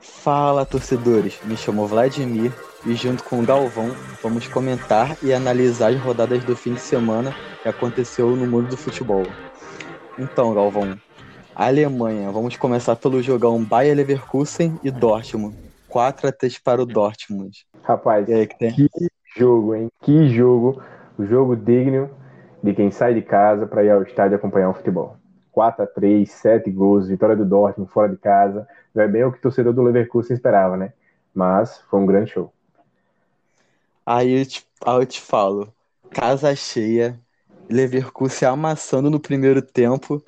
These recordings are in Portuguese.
Fala, torcedores! Me chamo Vladimir e, junto com o Galvão, vamos comentar e analisar as rodadas do fim de semana que aconteceu no mundo do futebol. Então, Galvão, Alemanha, vamos começar pelo jogão Bayer Leverkusen e Dortmund. 4 a 3 para o Dortmund. Rapaz, aí, que, que jogo, hein? Que jogo. O jogo digno de quem sai de casa para ir ao estádio acompanhar o futebol. 4 a 3 7 gols, vitória do Dortmund fora de casa. Não é bem o que o torcedor do Leverkusen esperava, né? Mas foi um grande show. Aí eu te, aí eu te falo, casa cheia, Leverkusen amassando no primeiro tempo,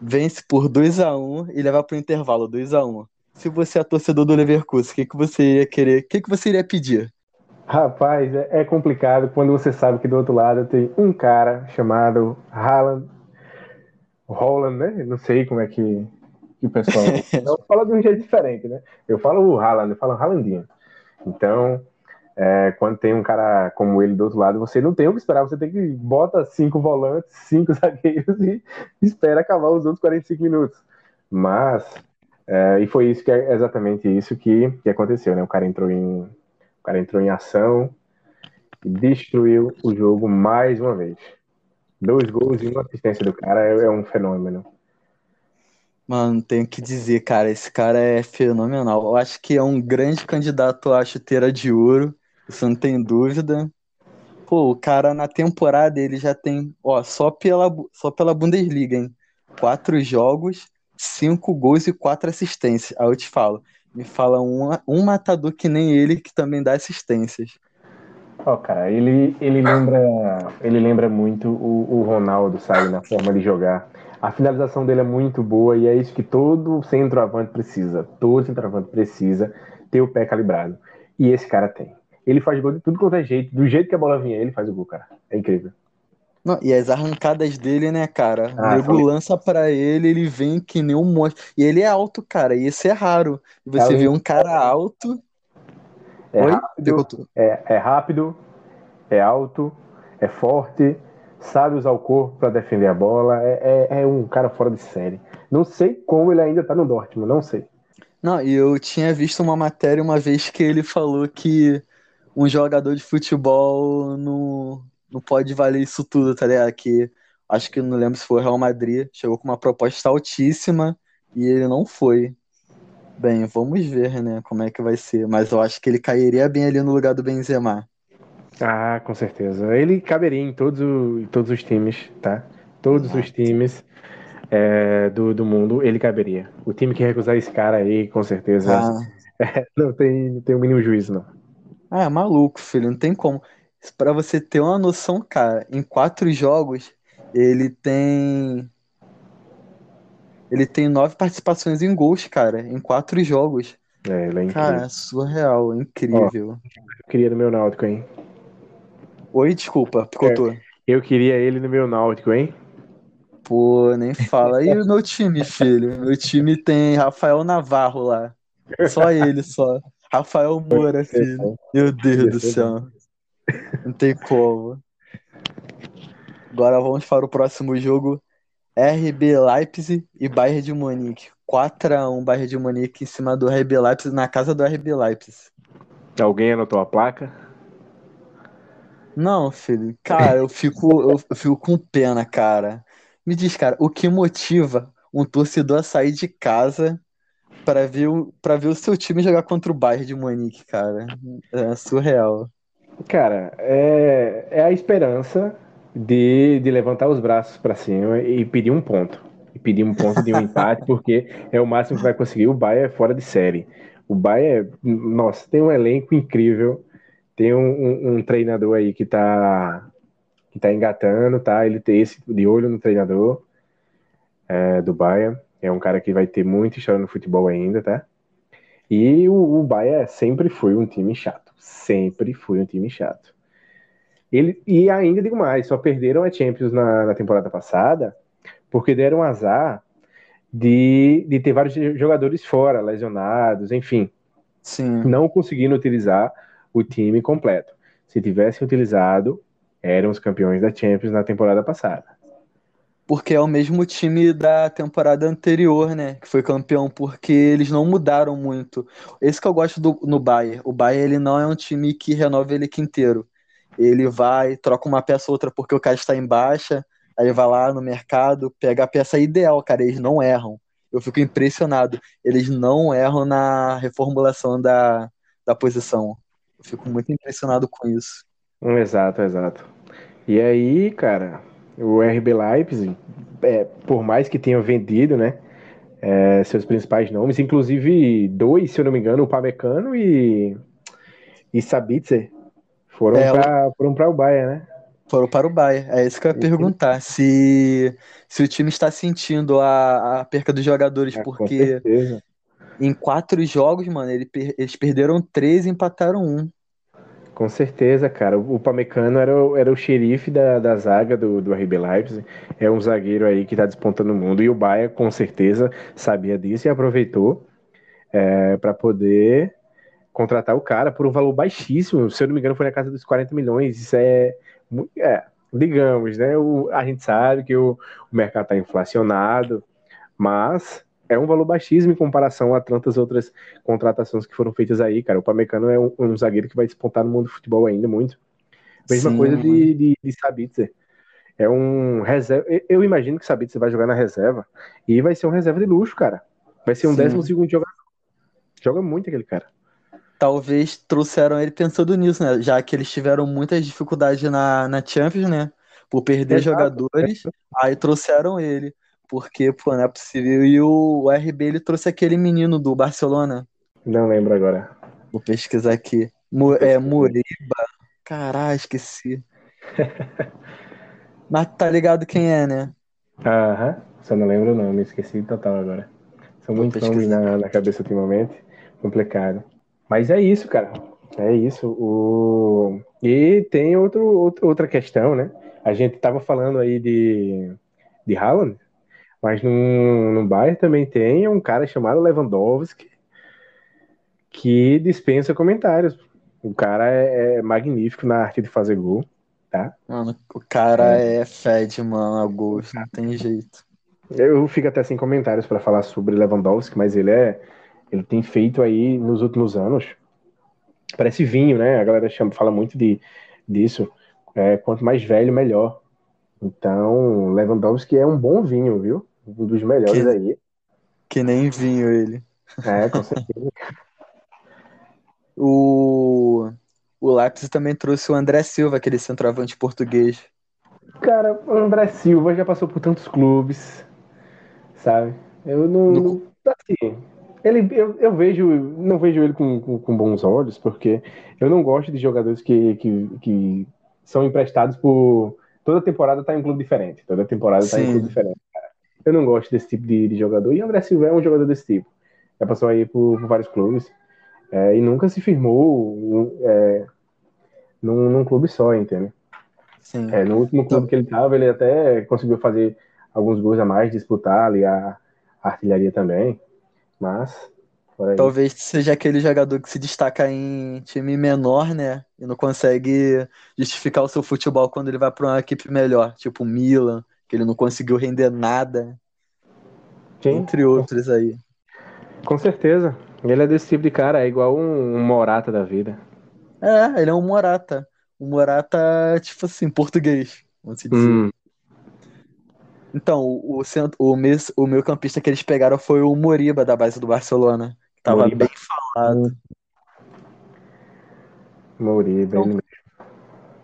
vence por 2 a 1 e leva para o intervalo 2 a 1 Se você é torcedor do Leverkusen, o que, que você iria querer? O que, que você iria pedir? Rapaz, é, é complicado quando você sabe que do outro lado tem um cara chamado Haaland Holland, né? Não sei como é que, que o pessoal. não fala de um jeito diferente, né? Eu falo o Haaland, eu falo Haalandinho. Então, é, quando tem um cara como ele do outro lado, você não tem o que esperar, você tem que bota cinco volantes, cinco zagueiros e espera acabar os outros 45 minutos. Mas, é, e foi isso que é exatamente isso que, que aconteceu, né? O cara entrou em, o cara entrou em ação e destruiu o jogo mais uma vez. Dois gols e uma assistência do cara é, é um fenômeno. Mano, tenho que dizer, cara, esse cara é fenomenal. Eu acho que é um grande candidato à chuteira de ouro, isso não tem dúvida. Pô, o cara na temporada ele já tem, ó, só pela, só pela Bundesliga, hein? Quatro jogos, cinco gols e quatro assistências. Aí eu te falo, me fala um, um matador que nem ele que também dá assistências. Ó, oh, cara, ele, ele lembra ele lembra muito o, o Ronaldo, sabe, na forma de jogar. A finalização dele é muito boa e é isso que todo centroavante precisa. Todo centroavante precisa ter o pé calibrado. E esse cara tem. Ele faz gol de tudo quanto é jeito. Do jeito que a bola vinha, ele faz o gol, cara. É incrível. Não, e as arrancadas dele, né, cara? Ah, o nego foi... lança pra ele, ele vem que nem um monstro. E ele é alto, cara, e isso é raro. Você vê um cara alto é rápido, é, é rápido, é alto, é forte, sabe usar o corpo para defender a bola. É, é, é, um cara fora de série. Não sei como ele ainda tá no Dortmund, não sei. Não, e eu tinha visto uma matéria uma vez que ele falou que um jogador de futebol não, não pode valer isso tudo, tá ligado? Que acho que não lembro se foi o Real Madrid, chegou com uma proposta altíssima e ele não foi. Bem, vamos ver, né, como é que vai ser. Mas eu acho que ele cairia bem ali no lugar do Benzema. Ah, com certeza. Ele caberia em todos, o, todos os times, tá? Todos Exato. os times é, do, do mundo, ele caberia. O time que recusar esse cara aí, com certeza, ah. é, não, tem, não tem o mínimo juízo, não. Ah, é maluco, filho, não tem como. Para você ter uma noção, cara, em quatro jogos, ele tem ele tem nove participações em gols, cara, em quatro jogos. É, ele é incrível. Cara, surreal, incrível. Ó, eu queria no meu Náutico, hein? Oi, desculpa, picotou. É, eu queria ele no meu Náutico, hein? Pô, nem fala. E o meu time, filho? Meu time tem Rafael Navarro lá. Só ele, só. Rafael Moura, filho. Meu Deus do céu. Não tem como. Agora vamos para o próximo jogo. RB Leipzig e Bayern de Munique. 4x1 Bayern de Munique em cima do RB Leipzig, na casa do RB Leipzig. Alguém anotou a placa? Não, filho. Cara, eu fico, eu, fico com pena, cara. Me diz, cara, o que motiva um torcedor a sair de casa para ver, pra ver o seu time jogar contra o Bayern de Munique, cara? É surreal. Cara, é, é a esperança de, de levantar os braços para cima e pedir um ponto. E pedir um ponto de um empate, porque é o máximo que vai conseguir. O Bahia é fora de série. O Bahia, nossa, tem um elenco incrível. Tem um, um, um treinador aí que tá, que tá engatando, tá? Ele tem esse de olho no treinador é, do Bahia. É um cara que vai ter muita história no futebol ainda, tá? E o, o Bahia sempre foi um time chato. Sempre foi um time chato. Ele, e ainda digo mais, só perderam a Champions na, na temporada passada porque deram azar de, de ter vários jogadores fora, lesionados, enfim. Sim. Não conseguindo utilizar o time completo. Se tivessem utilizado, eram os campeões da Champions na temporada passada. porque é o mesmo time da temporada anterior, né? Que foi campeão, porque eles não mudaram muito. Esse que eu gosto do, no Bayern. O Bayern ele não é um time que renova ele inteiro. Ele vai, troca uma peça ou outra porque o cara está em baixa, aí vai lá no mercado, pega a peça ideal, cara. Eles não erram. Eu fico impressionado. Eles não erram na reformulação da, da posição. Eu fico muito impressionado com isso. Exato, exato. E aí, cara, o RB Leipzig, é, por mais que tenha vendido, né, é, seus principais nomes, inclusive dois, se eu não me engano, o Pamecano e, e Sabitzer, foram é, para foram o Bayern, né? Foram para o Bayern. É isso que eu ia perguntar. Se, se o time está sentindo a, a perca dos jogadores, é, porque em quatro jogos, mano, ele, eles perderam três e empataram um. Com certeza, cara. O Pamecano era o, era o xerife da, da zaga do, do RB Leipzig. É um zagueiro aí que está despontando o mundo. E o Bahia, com certeza, sabia disso e aproveitou é, para poder contratar o cara por um valor baixíssimo. Se eu não me engano, foi na casa dos 40 milhões. Isso é. é digamos, né? O, a gente sabe que o, o mercado está inflacionado, mas é um valor baixíssimo em comparação a tantas outras contratações que foram feitas aí, cara. O Pamecano é um, um zagueiro que vai despontar no mundo do futebol ainda muito. Mesma Sim, coisa de, de, de Sabitzer. É um reserva. Eu imagino que Sabitzer vai jogar na reserva e vai ser um reserva de luxo, cara. Vai ser um Sim. décimo segundo jogador. Joga muito aquele cara. Talvez trouxeram ele pensando nisso, né? Já que eles tiveram muitas dificuldades na, na Champions, né? Por perder Exato. jogadores, aí trouxeram ele. Porque, pô, não é possível. E o RB ele trouxe aquele menino do Barcelona. Não lembro agora. Vou pesquisar aqui. Mo é Moriba. Caralho, esqueci. Mas tá ligado quem é, né? Aham, só não lembro o nome, esqueci total agora. São muitos nomes na, na cabeça ultimamente. Complicado. Mas é isso, cara. É isso. O... E tem outro, outro, outra questão, né? A gente tava falando aí de, de Haaland, mas no, no Bayern também tem um cara chamado Lewandowski que dispensa comentários. O cara é, é magnífico na arte de fazer gol, tá? Mano, o cara é, é fede, mano, a gosto, não tem jeito. Eu fico até sem comentários para falar sobre Lewandowski, mas ele é ele tem feito aí nos últimos anos. Parece vinho, né? A galera chama, fala muito de, disso. É, quanto mais velho, melhor. Então, Lewandowski é um bom vinho, viu? Um dos melhores que, aí. Que nem vinho ele. É, com certeza. o, o Leipzig também trouxe o André Silva, aquele centroavante português. Cara, o André Silva já passou por tantos clubes, sabe? Eu não. No... Assim, ele, eu, eu vejo, não vejo ele com, com, com, bons olhos, porque eu não gosto de jogadores que, que, que são emprestados por. Toda temporada tá em um clube diferente. Toda temporada Sim. tá em um clube diferente. Eu não gosto desse tipo de, de, jogador. E André Silva é um jogador desse tipo. Já passou aí por, por vários clubes é, e nunca se firmou é, num, num, clube só, entende? Sim. É, no último clube que ele estava, ele até conseguiu fazer alguns gols a mais, disputar ali a, a artilharia também. Mas. Talvez seja aquele jogador que se destaca em time menor, né? E não consegue justificar o seu futebol quando ele vai para uma equipe melhor, tipo Milan, que ele não conseguiu render nada. Sim. Entre outros aí. Com certeza. Ele é desse tipo de cara, é igual um, um Morata da vida. É, ele é um Morata. Um Morata, tipo assim, português, vamos dizer. Hum. Então, o, o, o, o meu campista que eles pegaram foi o Moriba, da base do Barcelona. Que tava Moriba. bem falado. Moriba, então,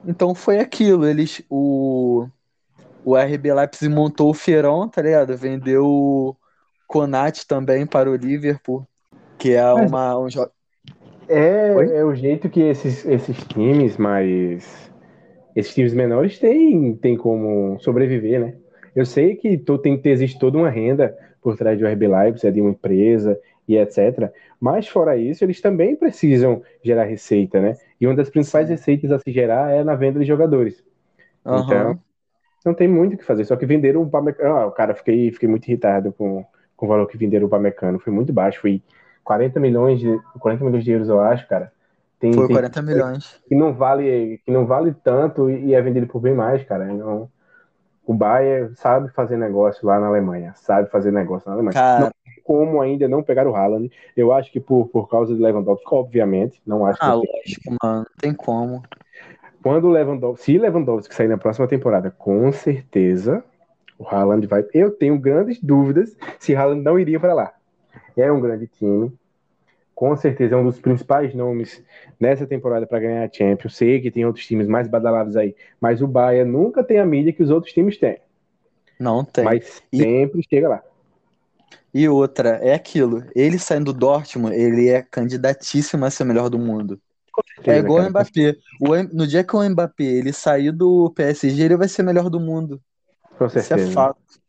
então foi aquilo. Eles. O, o RB Leipzig montou o Feirão, tá ligado? Vendeu o Konate também para o Liverpool, que é uma um jo... é, é o jeito que esses, esses times mais esses times menores têm, têm como sobreviver, né? Eu sei que tô, tem, existe toda uma renda por trás do RB Leipzig, é de uma empresa e etc. Mas fora isso, eles também precisam gerar receita, né? E uma das principais receitas a se gerar é na venda de jogadores. Uhum. Então, não tem muito o que fazer. Só que venderam o Pamecano. Ah, cara, fiquei, fiquei muito irritado com, com o valor que venderam o Pamecano. Foi muito baixo. Foi 40 milhões de, 40 milhões de euros, eu acho, cara. Tem, Foi 40 tem, milhões. Que não vale, que não vale tanto e é vendido por bem mais, cara. Não, O Bayern sabe fazer negócio lá na Alemanha, sabe fazer negócio na Alemanha. Cara, Não tem como ainda não pegar o Haaland. Eu acho que por, por causa de Lewandowski, obviamente, não acho que ah, lógico, mano, não tem como. Quando Lewandowski, se Lewandowski sair na próxima temporada, com certeza o Haaland vai. Eu tenho grandes dúvidas se Haaland não iria para lá. É um grande time. Com certeza é um dos principais nomes nessa temporada para ganhar a Champions. Sei que tem outros times mais badalados aí, mas o Bayern nunca tem a mídia que os outros times têm. Não tem. Mas E- sempre chega lá. E outra, é aquilo. Ele saindo do Dortmund, ele é candidatíssimo a ser o melhor do mundo. É igual o cara. Mbappé. O no dia que o Mbappé ele sair do PSG, ele vai ser o melhor do mundo. Com Isso é certeza. fato.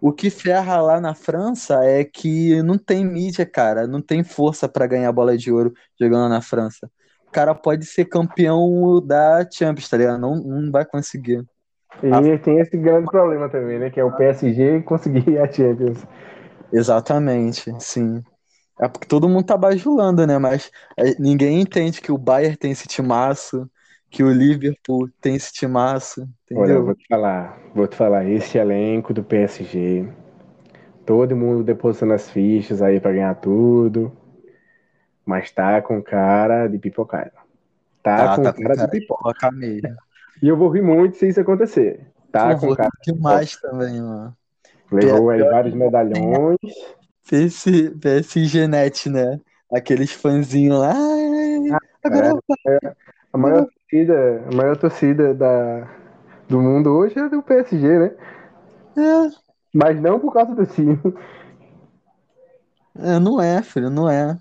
O que ferra lá na França é que não tem mídia, cara. Não tem força pra ganhar bola de ouro jogando na França. O cara pode ser campeão da Champions, tá ligado? Não, não vai conseguir. E tem esse grande problema também, né? Que é o PSG conseguir a Champions. Exatamente, sim. É porque todo mundo tá bajulando, né? Mas é, ninguém entende que o Bayern tem esse timaço, que o Liverpool tem esse timaço, Olha, eu entendeu? vou te falar, vou te falar, esse elenco do PSG, todo mundo depositando as fichas aí pra ganhar tudo, mas tá com cara de pipocar. Tá, Tá, com tá cara cara de pipoca. Mesmo. E eu vou rir muito se isso acontecer. Tá Pô, com cara. rir demais também, mano. Levou aí vários medalhões. PS, PSG Net, né? Aqueles fãzinhos lá. "Ai, agora É. A maior torcida, a maior torcida da, do mundo hoje é do PSG, né? é, Mas não por causa do time. é, não é, filho, não é.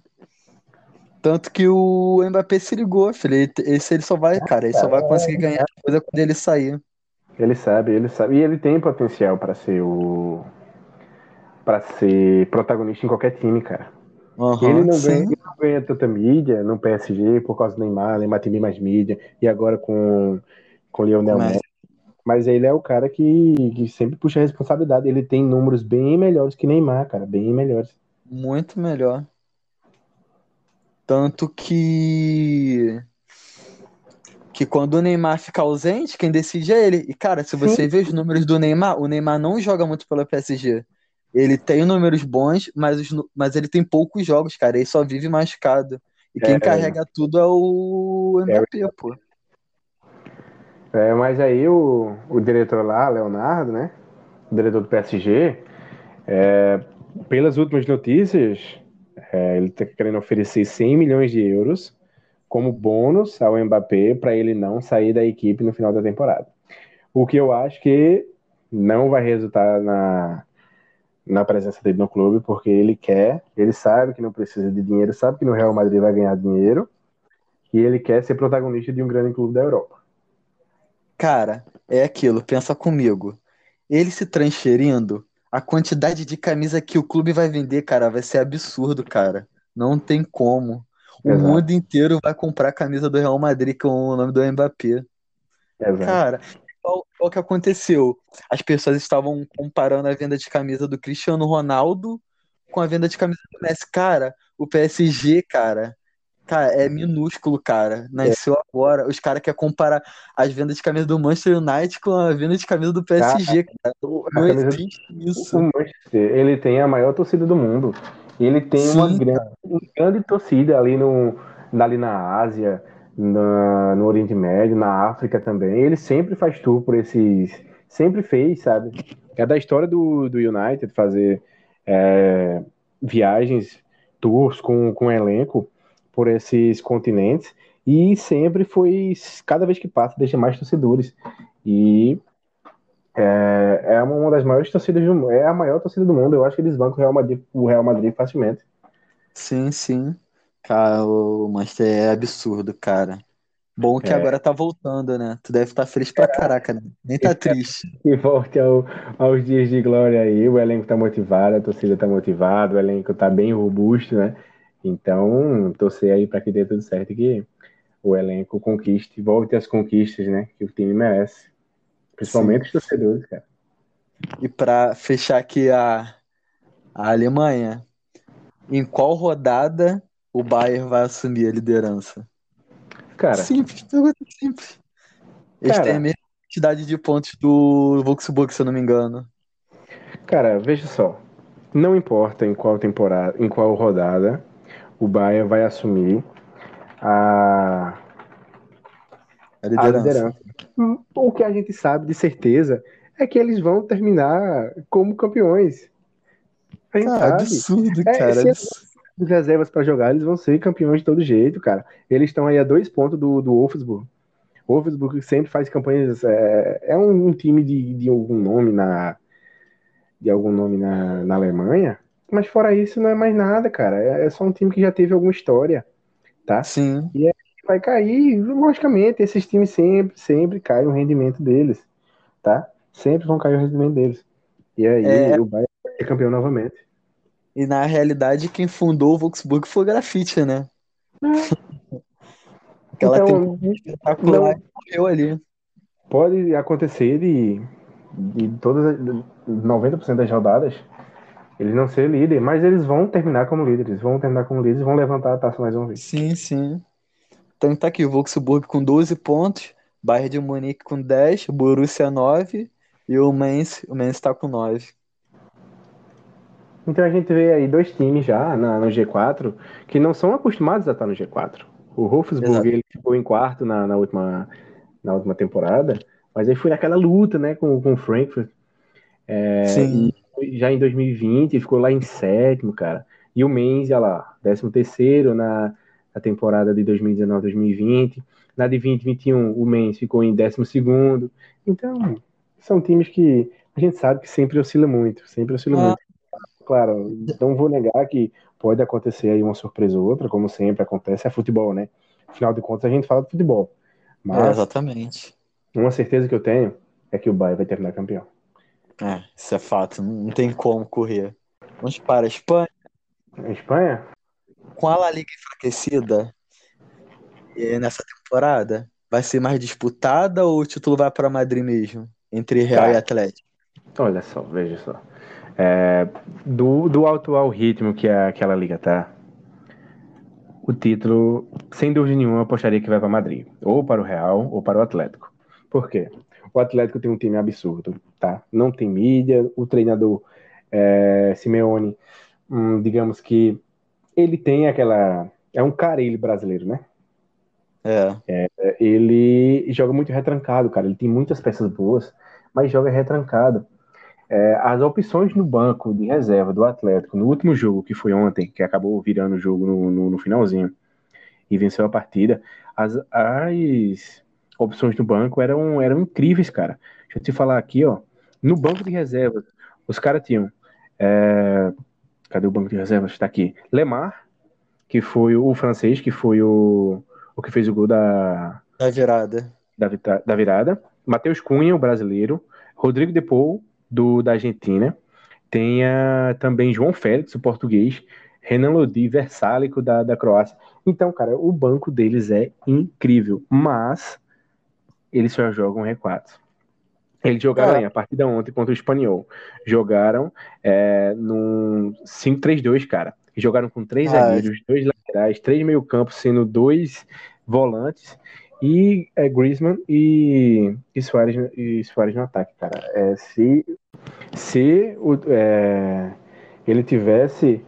Tanto que o Mbappé se ligou, filho. Ele- Esse ele só vai, cara, ele só vai conseguir ganhar coisa quando ele sair. Ele sabe, ele sabe. E ele tem potencial pra ser o. para ser protagonista em qualquer time, cara. Aham, ele, não sim. ganha, ele não ganha tanta mídia no PSG por causa do Neymar, Neymar tem bem mais mídia, e agora com, com Lionel Mas- Messi. Mas ele é o cara que, que sempre puxa a responsabilidade. Ele tem números bem melhores que Neymar, cara, bem melhores. Muito melhor. Tanto que. Que quando o Neymar fica ausente, quem decide é ele. E, cara, se você vê os números do Neymar, o Neymar não joga muito pela PSG. Ele tem números bons, mas, os mas ele tem poucos jogos, cara. Ele só vive machucado. E quem É. carrega tudo é o Mbappé, pô. É, mas aí o, o diretor lá, Leonardo, né? O diretor do PSG, é, pelas últimas notícias, é, ele está querendo oferecer 100 milhões de euros como bônus ao Mbappé para ele não sair da equipe no final da temporada. O que eu acho que não vai resultar na, na presença dele no clube, porque ele quer, ele sabe que não precisa de dinheiro, sabe que no Real Madrid vai ganhar dinheiro, e ele quer ser protagonista de um grande clube da Europa. Cara, é aquilo, pensa comigo. Ele se transferindo, a quantidade de camisa que o clube vai vender, cara, vai ser absurdo, cara. Não tem como. O Exato. mundo inteiro vai comprar a camisa do Real Madrid com o nome do Mbappé. Exato. Cara, qual que aconteceu? As pessoas estavam comparando a venda de camisa do Cristiano Ronaldo com a venda de camisa do Messi. Cara, o PSG, cara, cara, é minúsculo, cara. Nasceu agora. Os caras querem comparar as vendas de camisa do Manchester United com a venda de camisa do PSG, cara. O- a Não existe isso. o Manchester, ele tem a maior torcida do mundo. Ele tem uma grande, grande torcida ali, no, ali na Ásia, na- no Oriente Médio, na África também. Ele sempre faz tour por esses. Sempre fez, sabe? É da história do, do United fazer é, viagens, tours com, com elenco por esses continentes. E sempre foi, cada vez que passa, deixa mais torcedores. E é, é uma das maiores torcidas do mundo. É a maior torcida do mundo. Eu acho que eles bancam o Real Madrid, o Real Madrid facilmente. sim, sim. Cara, o Manchester é absurdo, cara. Bom que É. agora tá voltando, né? Tu deve estar feliz pra caraca, né? Nem tá triste. E volte ao- aos dias de glória aí. O elenco tá motivado, a torcida tá motivada, o elenco tá bem robusto, né? Então, torcer aí para que dê tudo certo que o elenco conquiste, volte às conquistas, né? Que o time merece. Principalmente os torcedores, cara. E pra fechar aqui a, a Alemanha, em qual rodada o Bayern vai assumir a liderança? Cara, Simples, pergunta simples. Eles Cara. têm a mesma quantidade de pontos do Wolfsburg, se eu não me engano. Cara, veja só. Não importa em qual temporada, em qual rodada, o Bayern vai assumir a, A liderança. a liderança. O que a gente sabe de certeza é que eles vão terminar como campeões. A gente Cara, absurdo, É, cara. se- As reservas para jogar, eles vão ser campeões de todo jeito, cara. Eles estão aí a dois pontos do, do Wolfsburg. O Wolfsburg sempre faz campanhas. É, é um, um time de, de algum nome na de algum nome na, na Alemanha, mas fora isso não é mais nada, cara. É, é só um time que já teve alguma história, tá? Sim. Vai cair, logicamente, esses times sempre, sempre caem o rendimento deles, tá? Sempre vão cair o rendimento deles. E aí É. o Bayern vai ser campeão novamente. E na realidade, quem fundou o Wolfsburg foi o Grafite, né? Aquela Então, espetacular morreu ali. pode acontecer de, de todas as 90% das rodadas eles não ser líder, mas eles vão terminar como líderes, vão terminar como líderes e vão levantar a taça mais uma vez. Sim, sim. Então tá aqui, o Wolfsburg com 12 pontos, Bayern de Munique com 10, Borussia 9 e o Mainz, o Mainz tá com 9. Então a gente vê aí dois times já na, no G4 que não são acostumados a estar no G4. O Wolfsburg Exato. ele ficou em quarto na, na última, na última temporada, mas aí foi naquela luta né, com, com o Frankfurt. É, Sim. já em 2020 ficou lá em sétimo, cara. E o Mainz, olha lá, 13 terceiro na, na temporada de 2019-2020. Na de 2021, o Mainz ficou em 12 segundo. Então, são times que a gente sabe que sempre oscila muito, sempre oscila Ah. muito. Claro, não vou negar que pode acontecer aí uma surpresa ou outra, como sempre acontece, é futebol, né? Afinal de contas, a gente fala de futebol. É, Mas exatamente. uma certeza que eu tenho é que o Bayern vai terminar campeão. É, isso é fato, não tem como correr. Vamos para a Espanha. A Espanha? Com a La Liga enfraquecida nessa temporada, vai ser mais disputada ou o título vai para Madrid mesmo? Entre Real Tá. e Atlético? Olha só, veja só. É, do, do atual ritmo que a- aquela liga tá, o título, sem dúvida nenhuma, eu apostaria que vai para Madrid. Ou para o Real, ou para o Atlético. Por quê? O Atlético tem um time absurdo, tá? Não tem mídia, o treinador é, Simeone, hum, digamos que ele tem aquela... É um carelho brasileiro, né? É, ele joga muito retrancado, cara. Ele tem muitas peças boas, mas joga retrancado. É, as opções no banco de reserva do Atlético no último jogo, que foi ontem, que acabou virando o jogo no, no- no finalzinho e venceu a partida, as, as opções no banco eram, eram incríveis, cara. Deixa eu te falar aqui, ó. No banco de reservas, os caras tinham. é, cadê o banco de reservas? Está aqui. Lemar, que foi o francês, que foi o, o que fez o gol da, da virada. da, da virada. Matheus Cunha, o brasileiro. Rodrigo De Paul, do, da Argentina. Tem ah, também João Félix, o português. Renan Lodi, versálico da, da Croácia. Então, cara, o banco deles é incrível. Mas eles só jogam recuados. Eles jogaram aí a partida ontem contra o Espanhol. Jogaram é, num 5-3-2, cara. Jogaram com três Ah, zagueiros, dois laterais, três meio-campos, sendo dois volantes e é, Griezmann e, e, Soares, e Soares no ataque, cara. É, se se o, é, ele tivesse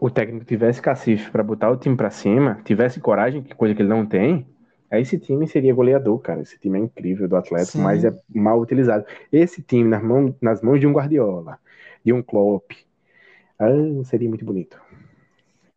o técnico tivesse cacife para botar o time para cima, tivesse coragem, que coisa que ele não tem, aí esse time seria goleador, cara. Esse time é incrível do Atlético, Sim. mas é mal utilizado. Esse time nas mãos, nas mãos de um Guardiola, de um Klopp, ah, seria muito bonito.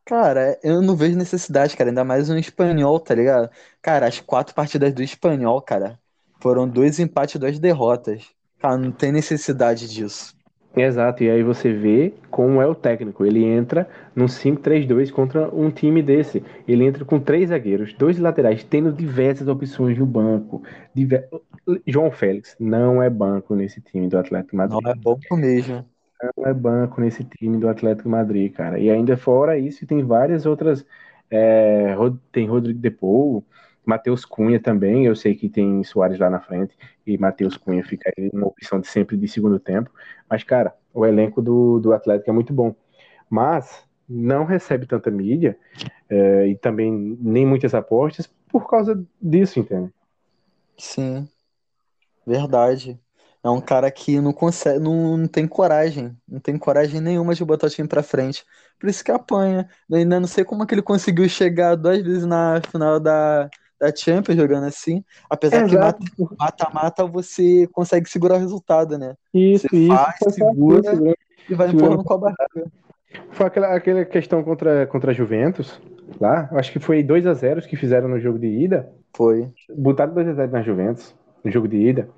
Cara, eu não vejo necessidade, cara. Ainda mais um espanhol, tá ligado? Cara, as quatro partidas do espanhol, cara, foram dois empates e duas derrotas. Cara, não tem necessidade disso. Exato, e aí você vê como é o técnico. Ele entra num 5-3-2 contra um time desse. Ele entra com três zagueiros, dois laterais, tendo diversas opções no banco. Diver... João Félix não é banco nesse time do Atlético Madrid. Não é bom mesmo. É banco nesse time do Atlético Madrid, cara. E ainda fora isso, tem várias outras. é, tem Rodrigo Depou, Matheus Cunha também. Eu sei que tem Soares lá na frente. E Matheus Cunha fica aí uma opção de sempre de segundo tempo. Mas, cara, o elenco do, do Atlético é muito bom. Mas não recebe tanta mídia é, e também nem muitas apostas por causa disso, entende? Sim. Verdade. É um cara que não consegue, não, não tem coragem, não tem coragem nenhuma de botar o time pra frente. Por isso que apanha. Eu ainda não sei como é que ele conseguiu chegar duas vezes na final da, da Champions jogando assim. Apesar que Exato. mata-mata você consegue segurar o resultado, né? Isso, Você isso. faz, segura. né? E vai Segura. empurrando com a barriga. Foi aquela, aquela questão contra, contra a Juventus lá. Acho que foi 2 a 0 que fizeram no jogo de ida. Foi. Botaram 2 a 0 na Juventus, no jogo de ida.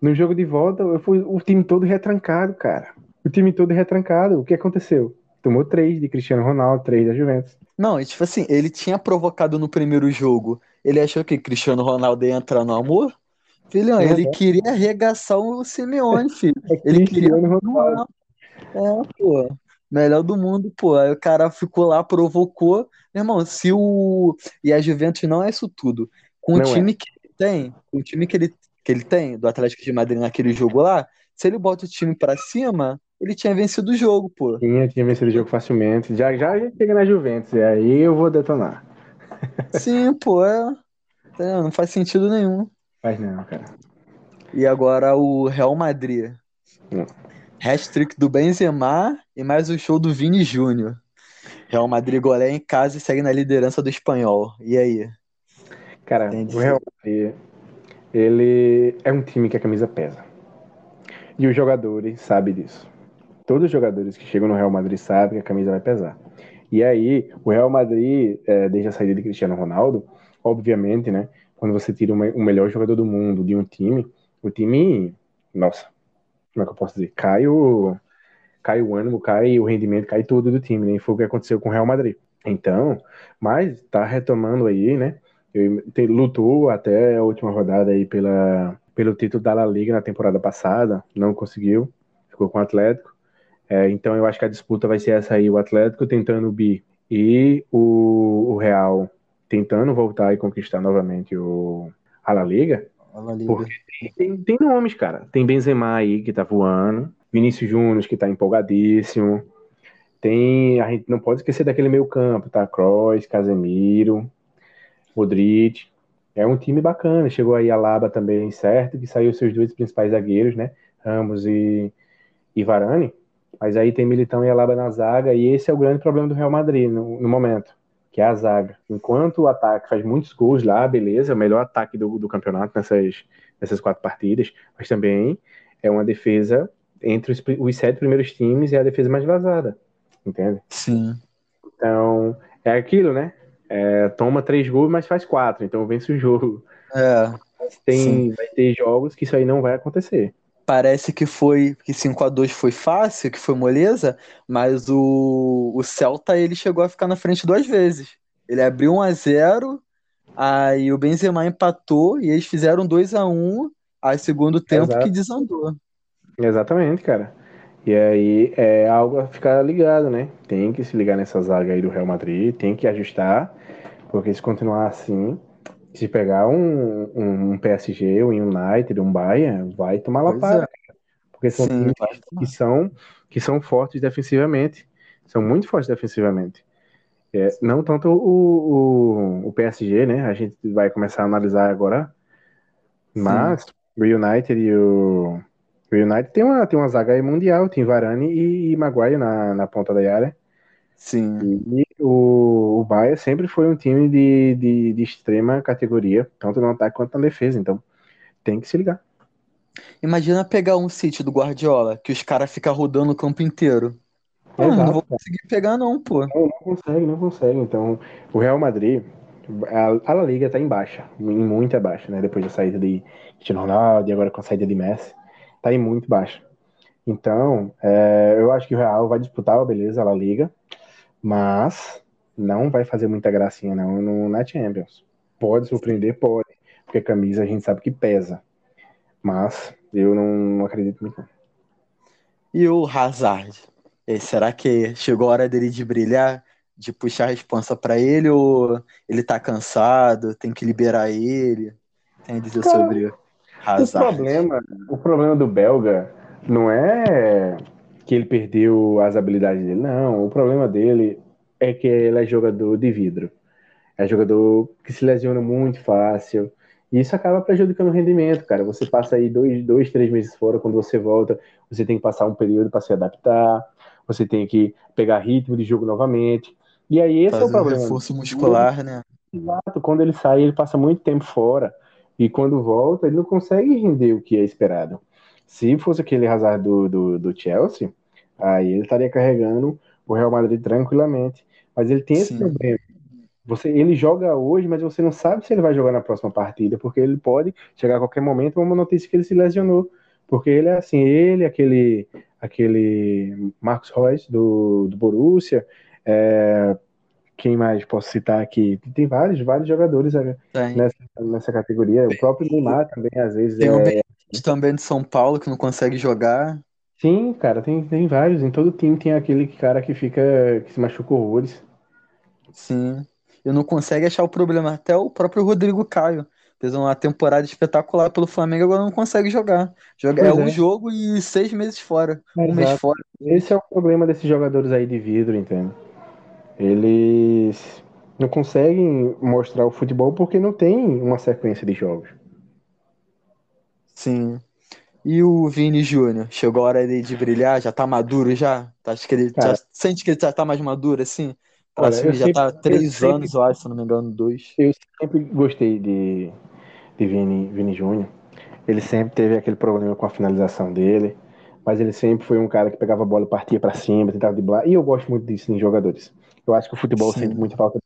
No jogo de volta, foi o time todo retrancado, cara. O time todo retrancado. O que aconteceu? Tomou 3 de Cristiano Ronaldo, 3 da Juventus. Não, e tipo assim, ele tinha provocado no primeiro jogo. Ele achou que Cristiano Ronaldo ia entrar no amor? Filhão, Uhum. ele queria arregaçar o Simeone, filho. É Ele queria Cristiano Ronaldo. É, pô. Melhor do mundo, pô. Aí o cara ficou lá, provocou. Meu irmão, se o. E a Juventus não é isso tudo. Com o Não é. time que ele tem, com o time que ele, que ele tem, do Atlético de Madrid naquele jogo lá, se ele bota o time pra cima, ele tinha vencido o jogo, pô. Tinha, tinha vencido o jogo facilmente. Já já chega na Juventus, e aí eu vou detonar. Sim, pô, é. É, Não faz sentido nenhum. Mas não, cara. E agora o Real Madrid. Hum. Hat-trick do Benzema e mais o show do Vini Júnior. Real Madrid goleia em casa e segue na liderança do espanhol. E aí? Cara, Entendi. o Real Madrid, ele é um time que a camisa pesa. E os jogadores sabem disso. Todos os jogadores que chegam no Real Madrid sabem que a camisa vai pesar. E aí, o Real Madrid, é, desde a saída de Cristiano Ronaldo, obviamente, né? Quando você tira o me- o melhor jogador do mundo de um time, o time, nossa, como é que eu posso dizer? Cai o, cai o ânimo, cai o rendimento, cai tudo do time, né? E foi o que aconteceu com o Real Madrid. Então, mas tá retomando aí, né? Ele lutou até a última rodada aí pela, pelo título da La Liga na temporada passada, não conseguiu, ficou com o Atlético. É, então eu acho que a disputa vai ser essa aí, o Atlético tentando o bi e o, o Real tentando voltar e conquistar novamente o, a La Liga. Fala, Liga. Porque tem, tem nomes, cara. Tem Benzema aí que tá voando, Vinícius Júnior que tá empolgadíssimo. Tem, a gente não pode esquecer daquele meio campo, tá? Kroos, Casemiro, Modric. É um time bacana. Chegou aí a Laba também, certo? Que saiu seus dois principais zagueiros, né? Ramos e, e Varane. Mas aí tem Militão e Alaba na zaga, e esse é o grande problema do Real Madrid no, no momento, que é a zaga. Enquanto o ataque faz muitos gols lá, beleza, é o melhor ataque do, do campeonato nessas, nessas quatro partidas, mas também é uma defesa entre os, os sete primeiros times e a defesa mais vazada, entende? Sim. Então, é aquilo, né? É, toma três gols, mas faz quatro, então vence o jogo. É. Tem, Sim. vai ter jogos que isso aí não vai acontecer. Parece que foi que 5 a 2 foi fácil, que foi moleza, mas o, o Celta ele chegou a ficar na frente duas vezes. Ele abriu 1 a 0, aí o Benzema empatou e eles fizeram 2 a 1, aí segundo tempo Exato. que desandou. Exatamente, cara. E aí é algo a ficar ligado, né? Tem que se ligar nessa zaga aí do Real Madrid, tem que ajustar, porque se continuar assim, se pegar um, um, PSG, um United, um Bayern, vai tomar Pois lapada. Porque são Sim, times que são, que são fortes defensivamente. São muito fortes defensivamente. É, não tanto o, o, o PSG, né? A gente vai começar a analisar agora. Mas o United e o. O United tem uma, tem uma zaga aí mundial, tem Varane e, e Maguire na, na ponta da área. Sim. E o, o Bayern sempre foi um time de, de, de extrema categoria, tanto no ataque quanto na defesa. Então tem que se ligar. Imagina pegar um City do Guardiola, que os caras ficam rodando o campo inteiro. Pô, não vou conseguir pegar não, pô. Não, não consegue, não consegue. Então, o Real Madrid, a, a La Liga tá em baixa, em muita baixa, né? Depois da saída de Cristiano Ronaldo e agora com a saída de Messi, tá em muito baixa. Então, é, eu acho que o Real vai disputar, beleza, a La Liga, mas não vai fazer muita gracinha não no, na Champions. Pode surpreender, pode, porque a camisa a gente sabe que pesa, mas eu não, não acredito muito. não. E o Hazard? E aí, será que chegou a hora dele de brilhar? De puxar a responsa pra ele? Ou ele tá cansado? Tem que liberar ele? Tem a dizer Cara, sobre O Hazard? problema, o problema do belga não é que ele perdeu as habilidades dele, não. O problema dele é que ele é jogador de vidro. É jogador que se lesiona muito fácil. E isso acaba prejudicando o rendimento, cara. Você passa aí dois, dois, três meses fora, quando você volta, você tem que passar um período para se adaptar, você tem que pegar ritmo de jogo novamente. E aí esse é o problema. Reforço muscular, né? Exato, quando ele sai, ele passa muito tempo fora. E quando volta, ele não consegue render o que é esperado. Se fosse aquele Hazard do, do, do Chelsea, aí ele estaria carregando o Real Madrid tranquilamente. Mas ele tem esse Sim. problema. Você, ele joga hoje, mas você não sabe se ele vai jogar na próxima partida, porque ele pode chegar a qualquer momento uma notícia que ele se lesionou. Porque ele é assim, ele, aquele, aquele Marcos Reus do, do Borussia, é, quem mais posso citar aqui? Tem vários, vários jogadores né, nessa, nessa categoria. O próprio Neymar também, às vezes, é, Benítez também de São Paulo que não consegue jogar. Sim, cara, tem, tem vários. Em todo time tem aquele cara que fica, que se machuca horrores. Sim. E não consegue achar o problema. Até o próprio Rodrigo Caio. Fez uma temporada espetacular pelo Flamengo, agora não consegue jogar. Joga, é Pois um é. jogo e seis meses fora. Um mês Exato. fora. Esse é o problema desses jogadores aí de vidro, entende? Eles não conseguem mostrar o futebol porque não tem uma sequência de jogos. Sim. E o Vini Júnior? Chegou a hora dele de brilhar? Já tá maduro já? Tu Acha que ele Cara. já sente que ele já tá mais maduro assim? Pra Olha, cima, eu ele já sempre- tá há eu três sempre- anos, eu acho, se não me engano, dois. Eu sempre gostei de, de Vini, Vini Júnior. Ele sempre teve aquele problema com a finalização dele, mas ele sempre foi um cara que pegava a bola e partia pra cima, tentava driblar. E eu gosto muito disso em jogadores. Eu acho que o futebol Sim. sente falta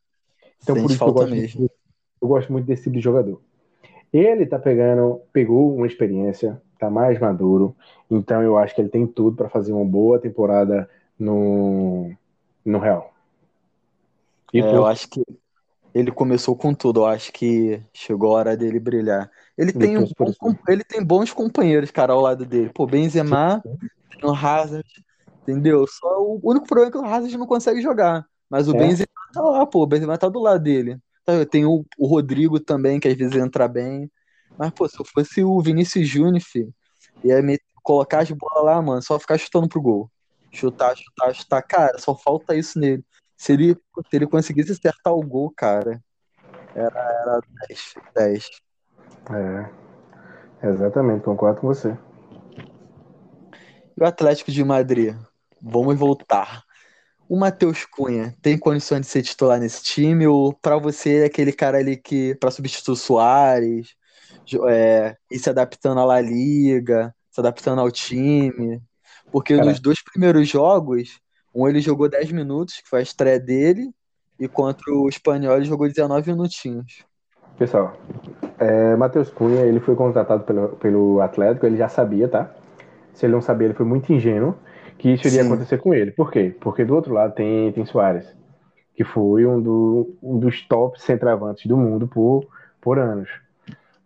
Então, Sente por isso que eu falta gosto, mesmo. muito, eu gosto muito desse tipo de jogador. Ele tá pegando, pegou uma experiência, tá mais maduro, então eu acho que ele tem tudo para fazer uma boa temporada no, no Real. E É, eu acho que ele começou com tudo. Eu acho que chegou a hora dele brilhar. Ele tem, um bom ele tem bons companheiros, cara, ao lado dele. Pô, Benzema, tem o Hazard, entendeu? Só o único problema é que o Hazard não consegue jogar. Mas o É. Benzema tá lá, pô. O Benzema tá do lado dele. Tem o, o Rodrigo também, que às vezes entra bem. Mas, pô, se eu fosse o Vinícius Júnior, filho, ia me colocar as bolas lá, mano, só ficar chutando pro gol. Chutar, chutar, chutar. Cara, só falta isso nele. Se ele, se ele conseguisse acertar o gol, cara, era, era 10, 10. É, exatamente, concordo com você. E o Atlético de Madrid? Vamos voltar. O Matheus Cunha tem condições de ser titular nesse time? Ou pra você é aquele cara ali que, pra substituir o Soares, é, ir se adaptando à La Liga, se adaptando ao time? Porque Cara. nos dois primeiros jogos, um ele jogou 10 minutos, que foi a estreia dele, e contra o Espanhol ele jogou 19 minutinhos. Pessoal, é, Matheus Cunha, ele foi contratado pelo, pelo Atlético, ele já sabia, tá? Se ele não sabia, ele foi muito ingênuo que isso iria Sim. acontecer com ele. Por quê? Porque do outro lado tem, tem Soares, que foi um, do, um dos top centroavantes do mundo por, por anos.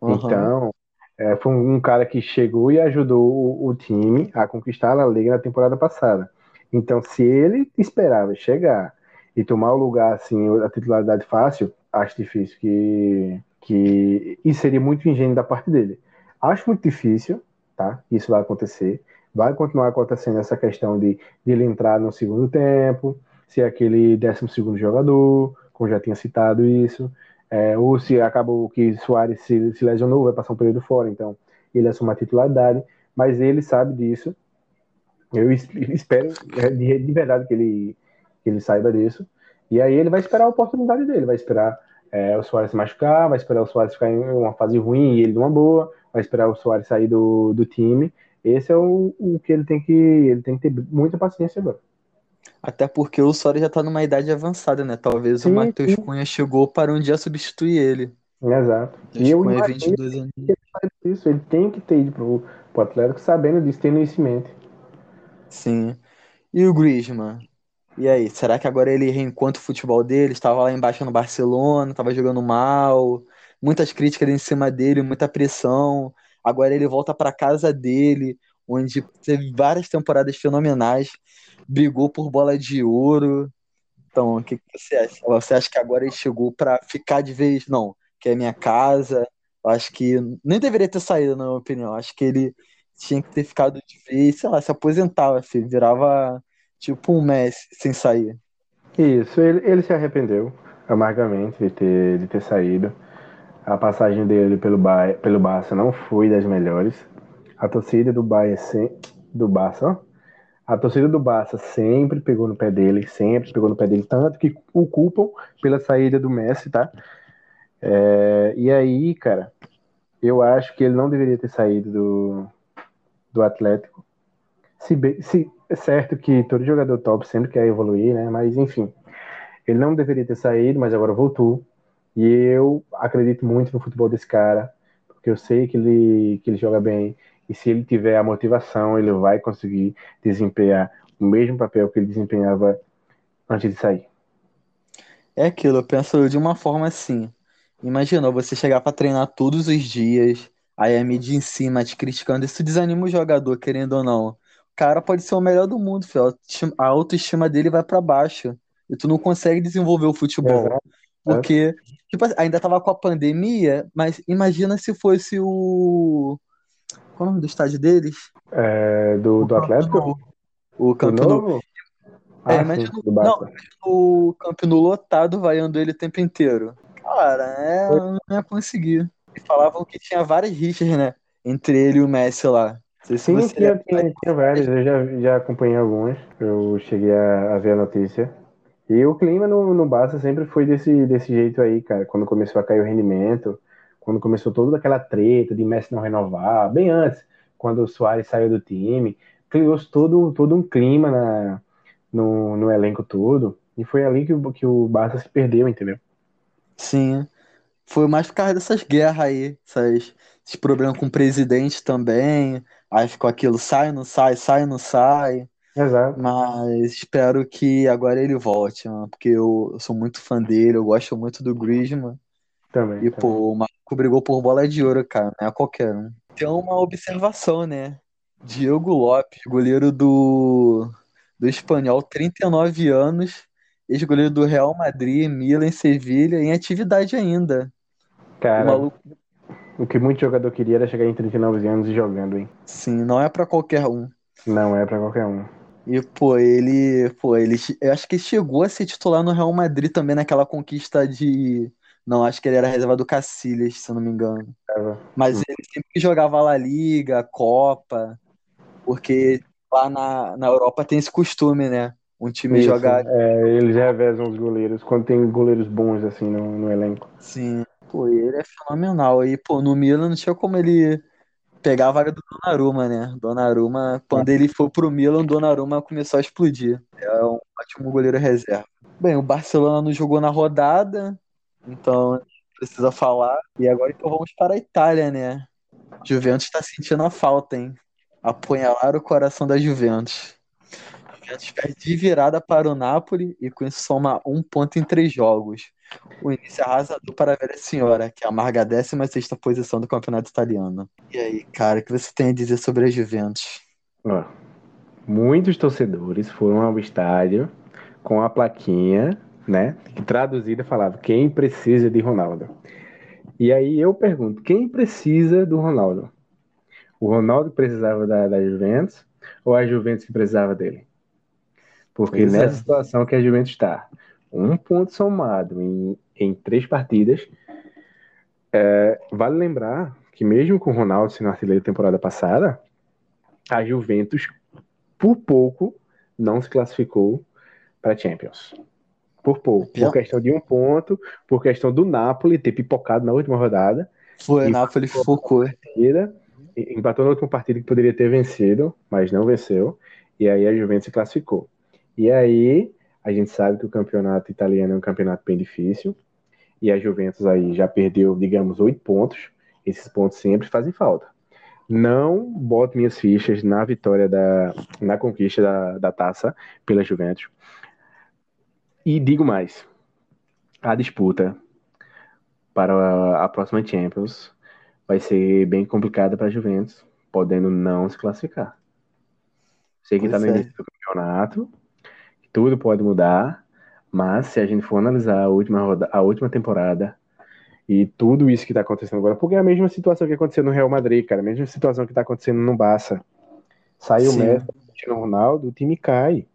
Aham. Então, é, foi um, um cara que chegou e ajudou o, o time a conquistar a Liga na temporada passada. Então, se ele esperava chegar e tomar o lugar, assim, a titularidade fácil, acho difícil que, que... E seria muito ingênuo da parte dele. Acho muito difícil, tá? que Isso vai acontecer. Vai continuar acontecendo essa questão de, de ele entrar no segundo tempo, ser aquele décimo segundo jogador, como já tinha citado isso. É, ou se acabou que Soares se, se lesionou, vai passar um período fora, então ele assume a titularidade, mas ele sabe disso. Eu es- espero é, de, de verdade que ele, que ele saiba disso. E aí ele vai esperar a oportunidade dele, vai esperar é, o Soares se machucar, vai esperar o Soares ficar em uma fase ruim e ele numa boa, vai esperar o Soares sair do, do time. Esse é o, o que ele tem que ele tem que ter muita paciência agora. Até porque o Soares já tá numa idade avançada, né? Talvez o Sim, Matheus sim. Cunha chegou para um dia substituir ele. Exato. Matheus E eu Cunha, imagino 22 anos. isso, ele tem que ter ido pro, pro Atlético sabendo disso, tendo isso em mente. Sim. E o Griezmann? E aí, será que agora ele reencontra o futebol dele? Estava lá embaixo no Barcelona, estava jogando mal, muitas críticas em cima dele, muita pressão. Agora ele volta para casa dele, onde teve várias temporadas fenomenais, brigou por bola de ouro. Então, o que que você acha? Você acha que agora ele chegou para ficar de vez? Não, que é minha casa. Eu acho que nem deveria ter saído, na minha opinião. Acho que ele tinha que ter ficado de vez, sei lá, se aposentava, filho. Virava tipo um Messi sem sair. Isso, ele, ele se arrependeu amargamente de ter, de ter saído. A passagem dele pelo, ba pelo Barça não foi das melhores. A torcida do Barça, do Barça, a torcida do Barça sempre pegou no pé dele, sempre pegou no pé dele, tanto que o culpam pela saída do Messi, tá? É, e aí, cara, eu acho que ele não deveria ter saído do, do Atlético. Se, se, é certo que todo jogador top sempre quer evoluir, né? Mas enfim, ele não deveria ter saído, mas agora voltou. E eu acredito muito no futebol desse cara, porque eu sei que ele, que ele joga bem. E se ele tiver a motivação, ele vai conseguir desempenhar o mesmo papel que ele desempenhava antes de sair. É aquilo, eu penso de uma forma assim. Imagina você chegar para treinar todos os dias, aí a mídia em cima te criticando, isso desanima o jogador, querendo ou não. O cara pode ser o melhor do mundo, filho. A autoestima dele vai para baixo. E tu não consegue desenvolver o futebol. Exato. Porque, tipo, ainda tava com a pandemia, mas imagina se fosse o. Qual é o nome do estádio deles? É, do, do Atlético? O Campo Nou. É, ah, imagina, sim, não, o Campo Nou lotado vaiando ele o tempo inteiro. Cara, é, não ia conseguir. E falavam que tinha várias rixas, né? Entre ele e o Messi lá. Se Sim, tinha, tinha, tinha várias, eu já, já acompanhei algumas. Eu cheguei a, a ver a notícia. E o clima no, no Barça sempre foi desse, desse jeito aí, cara. Quando começou a cair o rendimento, quando começou toda aquela treta de Messi não renovar, bem antes, quando o Soares saiu do time, criou todo, todo um clima na, no, no elenco todo. E foi ali que, o, que o Barça se perdeu, entendeu? Sim. Foi mais por causa dessas guerras aí, essas, esses problemas com o presidente também. Aí ficou aquilo, sai, não sai, sai, não sai. Exato. Mas espero que agora ele volte, mano, porque eu, sou muito fã dele, eu gosto muito do Griezmann. Também. E, também. pô, o Marco brigou por bola de ouro, cara, não é qualquer um. Tem uma observação, né? Diego Lopes, goleiro do, do Espanhol, 39 anos, ex-goleiro do Real Madrid, Milan, Sevilha, em atividade ainda. Cara, o, maluco... o que muito jogador queria era chegar em 39 anos e jogando, hein? Sim, não é para qualquer um. Não é para qualquer um. E, pô, ele, pô, ele, eu acho que chegou a ser titular no Real Madrid também naquela conquista de, não, acho que ele era reserva do Cacilhas, se eu não me engano. Mas ele sempre jogava La Liga, Copa, porque lá na, na Europa tem esse costume, né? Um time Isso, jogar. É, eles revezam os goleiros, quando tem goleiros bons assim no, no elenco. Sim, pô, ele é fenomenal. E, pô, no Milan não tinha como ele pegar a vaga do Donnarumma, né? Donnarumma, quando ele foi pro Milan, Donnarumma começou a explodir. É um ótimo goleiro reserva. Bem, o Barcelona não jogou na rodada, então precisa falar. E agora então vamos para a Itália, né? Juventus está sentindo a falta, hein? Apunhalar o coração da Juventus. Juventus perde de virada para o Napoli e com isso soma um ponto em três jogos. O início é arrasador para a velha senhora, que amarga a 16 posição do campeonato italiano. E aí, cara, o que você tem a dizer sobre a Juventus? Ó, muitos torcedores foram ao estádio com a plaquinha, né? Que traduzida falava: quem precisa de Ronaldo? E aí eu pergunto: quem precisa do Ronaldo? O Ronaldo precisava da, da Juventus ou a Juventus que precisava dele? Porque pois nessa é. situação que a Juventus está, um ponto somado em, em três partidas. É, vale lembrar que mesmo com o Ronaldo sendo artilheiro da temporada passada, a Juventus, por pouco, não se classificou para Champions. Por pouco. Por questão de um ponto, por questão do Napoli ter pipocado na última rodada. Foi, o Napoli focou. Partida, empatou na última partida que poderia ter vencido, mas não venceu. E aí a Juventus se classificou. E aí a gente sabe que o campeonato italiano é um campeonato bem difícil. E a Juventus aí já perdeu, digamos, oito pontos. Esses pontos sempre fazem falta. Não boto minhas fichas na vitória da. na conquista da, da taça pela Juventus. E digo mais: a disputa para a, próxima Champions vai ser bem complicada para a Juventus, podendo não se classificar. Sei que está no é. início do campeonato, tudo pode mudar, mas se a gente for analisar a última, roda, a última temporada e tudo isso que está acontecendo agora, porque é a mesma situação que aconteceu no Real Madrid, cara, a mesma situação que está acontecendo no Barça. Sai o Messi, tira o Ronaldo, o time cai.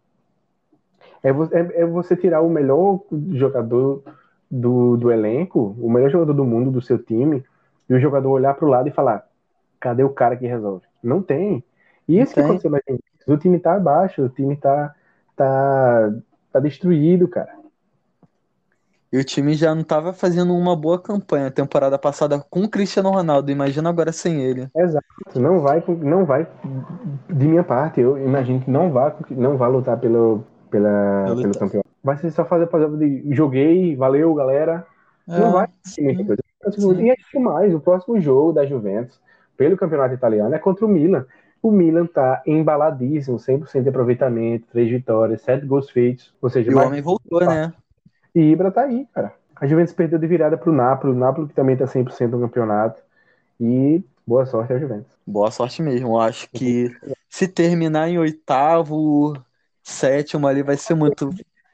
É, é, é, você tirar o melhor jogador do, do elenco, o melhor jogador do mundo, do seu time, e o jogador olhar para o lado e falar: cadê o cara que resolve? Não tem. E isso que aconteceu na Juventus. O time tá abaixo, o time tá, tá, tá destruído, cara. E o time já não estava fazendo uma boa campanha temporada passada com o Cristiano Ronaldo. Imagina agora sem ele. Exato. Não vai, não vai de minha parte. Eu imagino que não vai, não vai lutar pelo, pela, pelo campeonato. Vai ser só fazer, fazer de joguei, valeu, galera. É, não vai. Sim, sim. E é mais. O próximo jogo da Juventus pelo campeonato italiano é contra o Milan. O Milan tá embaladíssimo, 100% de aproveitamento, três vitórias, sete gols feitos. Ou seja, e o homem voltou, né? E Ibra tá aí, cara. A Juventus perdeu de virada pro Napoli, o Napoli que também tá 100% no campeonato. E boa sorte ao Juventus. Boa sorte mesmo. Eu acho que se terminar em oitavo, sétimo ali vai ser muito.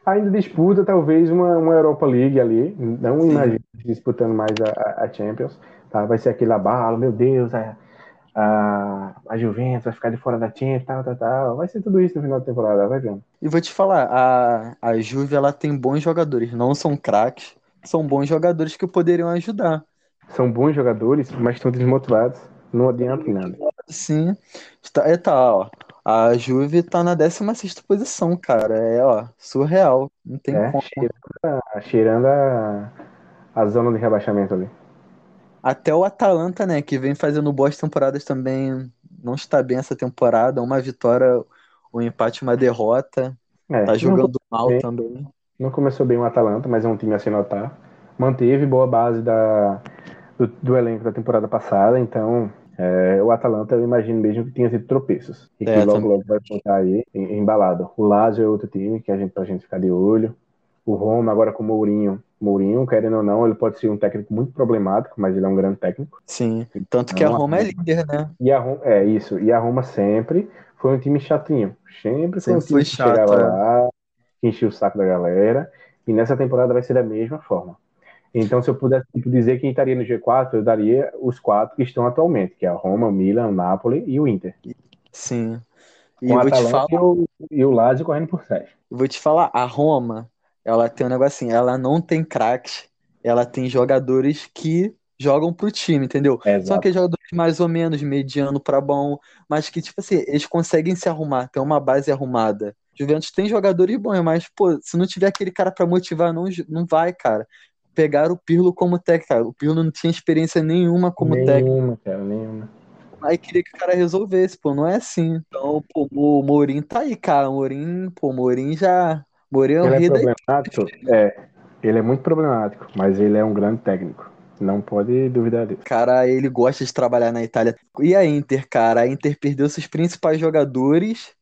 Ainda disputa talvez uma, uma Europa League ali. Não Sim. imagino disputando mais a, a Champions. Tá? Vai ser aquele abalo, meu Deus, a, a, a Juventus vai ficar de fora da Champions, tal, tal, tal. Vai ser tudo isso no final da temporada, vai vendo. E vou te falar, a, a Juve ela tem bons jogadores, não são craques, são bons jogadores que poderiam ajudar. São bons jogadores, mas estão desmotivados. Não adianta nada. Sim. Está, é, tá, ó. A Juve tá na 16 posição, cara. É, ó, surreal. Não tem é, como. Cheirando, a, cheirando a, a zona de rebaixamento ali. Até o Atalanta, né, que vem fazendo boas temporadas também, não está bem essa temporada. Uma vitória, um empate, uma derrota. É, tá jogando mal bem, também. Não começou bem o Atalanta, mas é um time a se notar. Manteve boa base da, do, do elenco da temporada passada, então é, o Atalanta eu imagino mesmo que tenha sido tropeços. E é, que logo, logo vai voltar aí embalado. O Lazio é outro time que a gente, pra gente ficar de olho. O Roma agora com o Mourinho Mourinho, querendo ou não, ele pode ser um técnico muito problemático, mas ele é um grande técnico. Sim, tanto que a Roma é líder, né? E a Roma, é isso, e a Roma sempre foi um time chatinho. Sempre, foi um time chato, que chegava é. lá, enchia o saco da galera, e nessa temporada vai ser da mesma forma. Então, se eu pudesse tipo, dizer quem estaria no G4, eu daria os quatro que estão atualmente, que é a Roma, o Milan, o Napoli e o Inter. Sim. E vou te falar... e, o, e o Lazio correndo por sete. Vou te falar, a Roma ela tem um negocinho, ela não tem craques, ela tem jogadores que jogam pro time, entendeu? Exato. São aqueles jogadores mais ou menos mediano para bom, mas que, tipo assim, eles conseguem se arrumar, tem uma base arrumada. Juventus tem jogadores bons, mas, pô, se não tiver aquele cara para motivar, não, não vai, cara. Pegaram o Pirlo como técnico, cara. O Pirlo não tinha experiência nenhuma como nenhuma, técnico. Nenhuma, cara, nenhuma. Aí queria que o cara resolvesse, pô, não é assim. Então, pô, o Mourinho tá aí, cara. O Mourinho, pô, o Mourinho já Um ele é problemático, é, ele é muito problemático, mas ele é um grande técnico. Não pode duvidar disso. Cara, ele gosta de trabalhar na Itália. E a Inter, cara? A Inter perdeu seus principais jogadores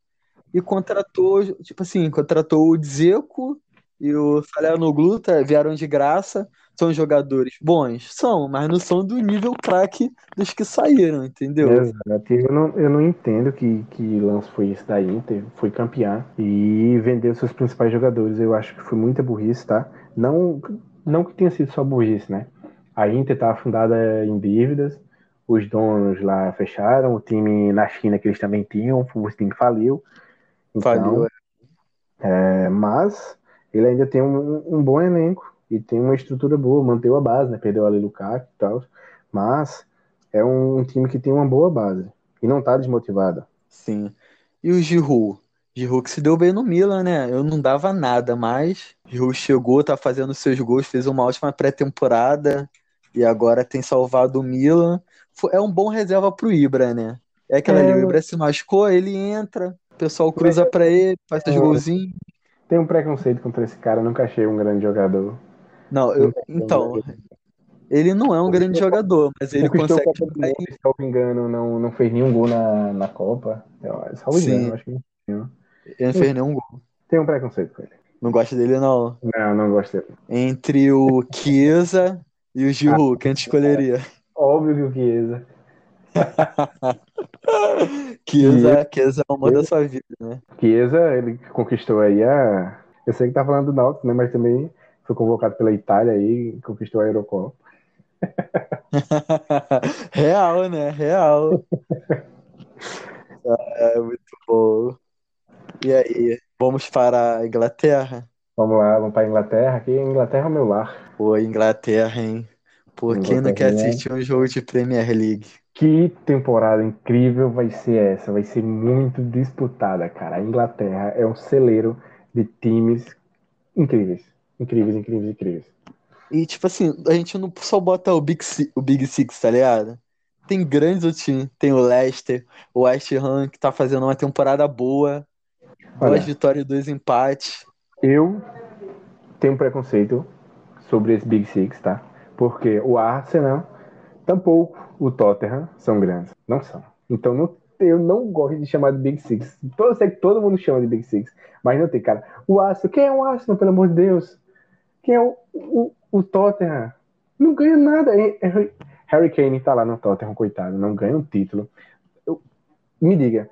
e contratou, tipo assim, contratou o Dzeko e o Salerno tá, vieram de graça. São jogadores bons? São, mas não são do nível craque dos que saíram, entendeu? Exato. Eu não, eu não entendo que, que lance foi esse da Inter, foi campeão e vendeu seus principais jogadores. Eu acho que foi muita burrice, tá? Não, não que tenha sido só burrice, né? A Inter tá afundada em dívidas, os donos lá fecharam, o time na China que eles também tinham, o time faliu. Então, faliu, é. é mas ele ainda tem um, um bom elenco e tem uma estrutura boa, manteve a base, né? Perdeu ali Lukaku e tal, mas é um time que tem uma boa base e não tá desmotivado. Sim. E o Giroud? Giroud que se deu bem no Milan, né? Eu não dava nada, mas Giroud chegou, tá fazendo seus gols, fez uma ótima pré-temporada e agora tem salvado o Milan. É um bom reserva pro Ibra, né? É aquela é... ali, o Ibra se machucou, ele entra, o pessoal cruza para ele, faz seus é... golzinhos. Tem um preconceito contra esse cara, nunca achei um grande jogador. Não, eu, então, ele não é um grande jogador, mas ele consegue. Mundo, se não me engano, não, não fez nenhum gol na, na Copa. Salvo Sim. engano, acho que não. Ele não fez nenhum gol. Tem um preconceito com ele. Não gosta dele, não? Não, não gosto dele. Entre o Chiesa e o Giroud, ah, quem te escolheria? Óbvio que o Chiesa. Chiesa, Chiesa é uma da sua vida, né? Chiesa, ele conquistou aí a... Eu sei que tá falando do Náutico, né? Mas também foi convocado pela Itália aí, conquistou a Eurocopa. Real, né? Real. é muito bom. E aí, vamos para a Inglaterra? Vamos lá, vamos para Inglaterra. Aqui, Inglaterra é o meu lar. Pô, Inglaterra, hein? Por quem não quer assistir um jogo de Premier League? Que temporada incrível vai ser essa? Vai ser muito disputada, cara. A Inglaterra é um celeiro de times incríveis. Incríveis, incríveis, incríveis. E, tipo assim, a gente não só bota o Big, Six, o Big Six, tá ligado? Tem grandes do time. Tem o Leicester, o West Ham, que tá fazendo uma temporada boa. Olha, duas vitórias e dois empates. Eu tenho um preconceito sobre esse Big Six, tá? Porque o Arsenal, tampouco o Tottenham são grandes. Não são. Então não, eu não gosto de chamar de Big Six. Eu sei que todo mundo chama de Big Six, mas não tem, cara. O Arsenal, quem é o Arsenal, pelo amor de Deus? Quem é o, o, o Tottenham? Não ganha nada. Harry Kane tá lá no Tottenham, coitado, não ganha um título. Eu, me diga,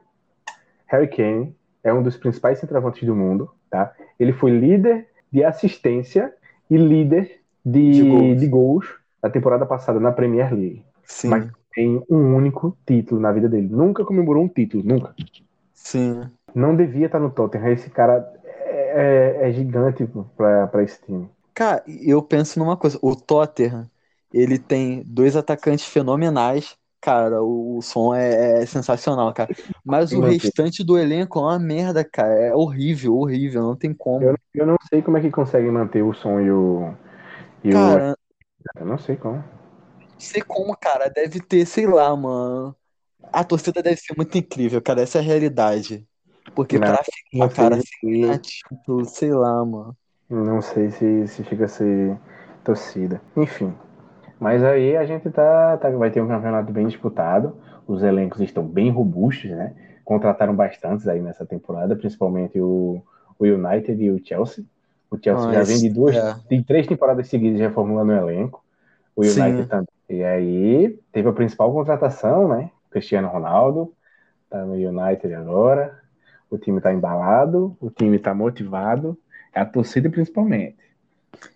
Harry Kane é um dos principais centroavantes do mundo, tá? Ele foi líder de assistência e líder de, de, gols. de gols na temporada passada na Premier League. Sim. Mas tem um único título na vida dele. Nunca comemorou um título, nunca. Sim. Não devia estar no Tottenham. Esse cara é, é, é gigante para esse time. Cara, eu penso numa coisa. O Tottenham, ele tem dois atacantes fenomenais. Cara, o, o som é, é, sensacional, cara. Mas o restante do elenco é uma merda, cara. É horrível, horrível. Não tem como. Eu, eu não sei como é que consegue manter o som e o, e cara, eu não sei como. Não sei como, cara. Deve ter, sei lá, mano. A torcida deve ser muito incrível, cara. Essa é a realidade. Porque não, pra ficar, cara, assim, tipo, sei lá, mano. Não sei se, se chega a ser torcida. Enfim. Mas aí a gente tá, tá, vai ter um campeonato bem disputado. Os elencos estão bem robustos, né? Contrataram bastantes aí nessa temporada, principalmente o, o United e o Chelsea. O Chelsea Mas, já vem de duas, é. tem três temporadas seguidas reformulando o elenco. O United Sim. também. E aí teve a principal contratação, né? Cristiano Ronaldo tá no United agora. O time tá embalado, o time tá motivado, a torcida principalmente.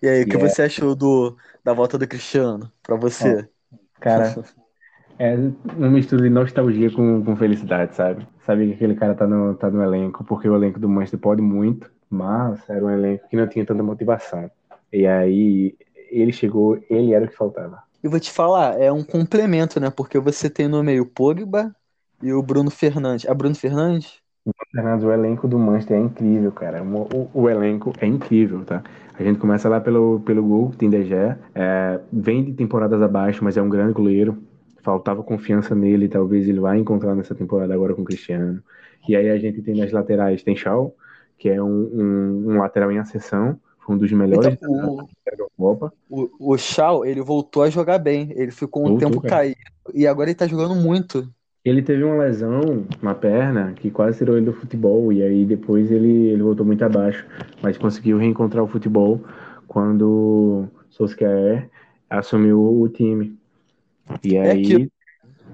E aí, o que é... você achou do, da volta do Cristiano para você? cara, é uma mistura de nostalgia com, com felicidade, sabe? Sabe que aquele cara tá no, tá no elenco, porque o elenco do Manchester pode muito, mas era um elenco que não tinha tanta motivação. E aí ele chegou, ele era o que faltava. E vou te falar, é um complemento, né? Porque você tem no meio o Pogba e o Bruno Fernandes. É Bruno Fernandes? O Fernandes, o elenco do Manchester é incrível, cara. O, o, elenco é incrível, tá? A gente começa lá pelo, pelo gol, tem Degé. É, vem de temporadas abaixo, mas é um grande goleiro. Faltava confiança nele, talvez ele vá encontrar nessa temporada agora com o Cristiano. E aí a gente tem nas laterais, tem Shaw, que é um, um, um lateral em ascensão, foi um dos melhores então, o, da Copa. O, o Shaw, ele voltou a jogar bem, ele ficou um voltou, tempo cara. caído, e agora ele tá jogando muito. Ele teve uma lesão na perna que quase tirou ele do futebol, e aí depois ele, ele voltou muito abaixo, mas conseguiu reencontrar o futebol quando Solskjaer assumiu o time. E é aí... Que,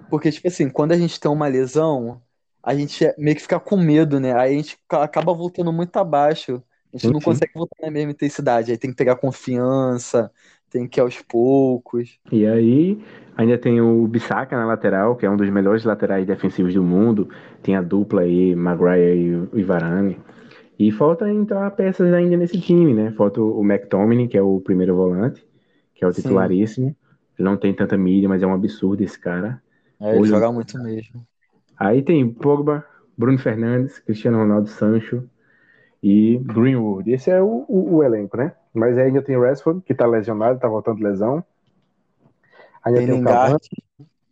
porque, tipo assim, quando a gente tem uma lesão, a gente meio que fica com medo, né? Aí a gente acaba voltando muito abaixo. A gente sim, não sim. consegue voltar na mesma intensidade. Aí tem que pegar confiança, tem que ir aos poucos. E aí ainda tem o Bissaka na lateral, que é um dos melhores laterais defensivos do mundo. Tem a dupla aí, Maguire e Varane. E falta entrar peças ainda nesse time, né? Falta o McTominay, que é o primeiro volante, que é o titularíssimo. Sim. Ele não tem tanta mídia, mas é um absurdo esse cara. É, ele joga muito mesmo. Aí tem Pogba, Bruno Fernandes, Cristiano Ronaldo, Sancho e Greenwood. Esse é o, o, o elenco, né? Mas aí ainda tem o Rashford, que tá lesionado, tá voltando de lesão. Ainda tem, tem o Cavani,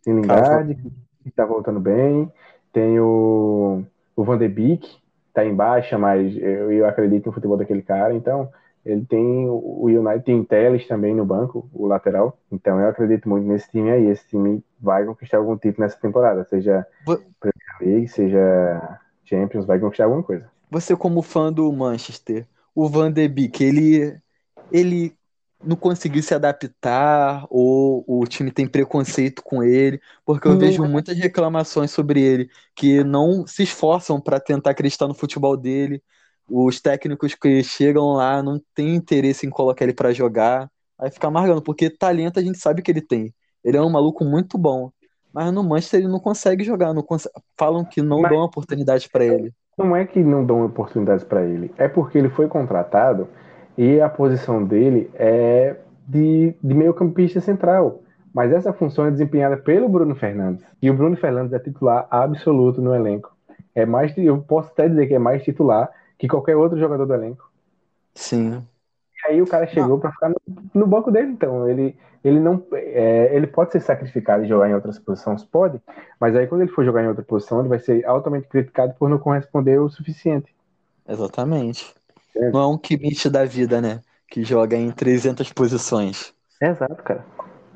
tem Lingard, que tá voltando bem. Tem o, o Van de Beek, tá em baixa, mas eu, eu acredito no futebol daquele cara. Então, ele tem o United, tem Teles também no banco, o lateral. Então eu acredito muito nesse time aí. Esse time vai conquistar algum título nessa temporada, seja Premier League, seja Champions, vai conquistar alguma coisa. Você como fã do Manchester, o Van de Beek, ele ele não conseguiu se adaptar ou o time tem preconceito com ele, porque eu vejo muitas reclamações sobre ele que não se esforçam para tentar acreditar no futebol dele. Os técnicos que chegam lá não têm interesse em colocar ele para jogar, aí fica amargando, porque talento a gente sabe que ele tem. Ele é um maluco muito bom, mas no Manchester ele não consegue jogar, não consegue... falam que não mas... dão oportunidade para ele. Não é que não dão oportunidades para ele, é porque ele foi contratado E a posição dele é de, de meio campista central. Mas essa função é desempenhada pelo Bruno Fernandes. E o Bruno Fernandes é titular absoluto no elenco. É mais, eu posso até dizer que é mais titular que qualquer outro jogador do elenco. Sim. E aí o cara chegou para ficar no, no, banco dele, então ele ele não é, ele pode ser sacrificado e jogar em outras posições, pode, mas aí quando ele for jogar em outra posição, ele vai ser altamente criticado por não corresponder o suficiente. Exatamente. É. Não é um Kimmich da vida, né? Que joga em 300 posições. Exato, cara.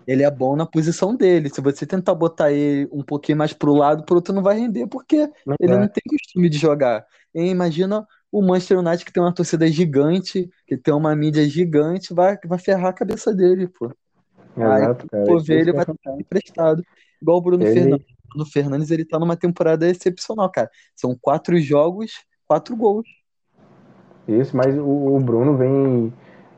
Ele é bom na posição dele. Se você tentar botar ele um pouquinho mais pro lado, pro outro não vai render, porque não ele é. não tem costume de jogar. E imagina o Manchester United que tem uma torcida gigante, que tem uma mídia gigante, vai, vai ferrar a cabeça dele, pô. Exato, Aí, pô, ver ele vai estar emprestado. Igual o Bruno ele... Fernandes. O Bruno Fernandes, ele tá numa temporada excepcional, cara. São quatro jogos, quatro gols. Isso, mas o, o Bruno vem.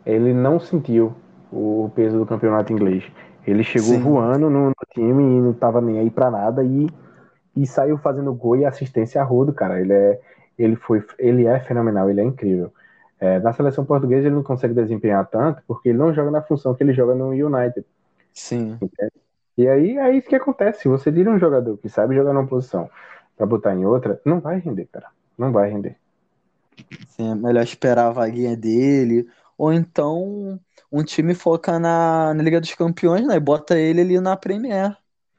Ele não sentiu o peso do campeonato inglês. Ele chegou Sim. voando no, no, time e não tava nem aí pra nada e, e saiu fazendo gol e assistência a rodo, cara. Ele é, ele foi, ele é fenomenal, ele é incrível. É, na seleção portuguesa ele não consegue desempenhar tanto porque ele não joga na função que ele joga no United. Sim. E aí é isso que acontece. Se você tira um jogador que sabe jogar numa posição para botar em outra, não vai render, cara. Não vai render. Sim, é melhor esperar a vaguinha dele. Ou então um time foca na, na Liga dos Campeões, né? E bota ele ali na Premier.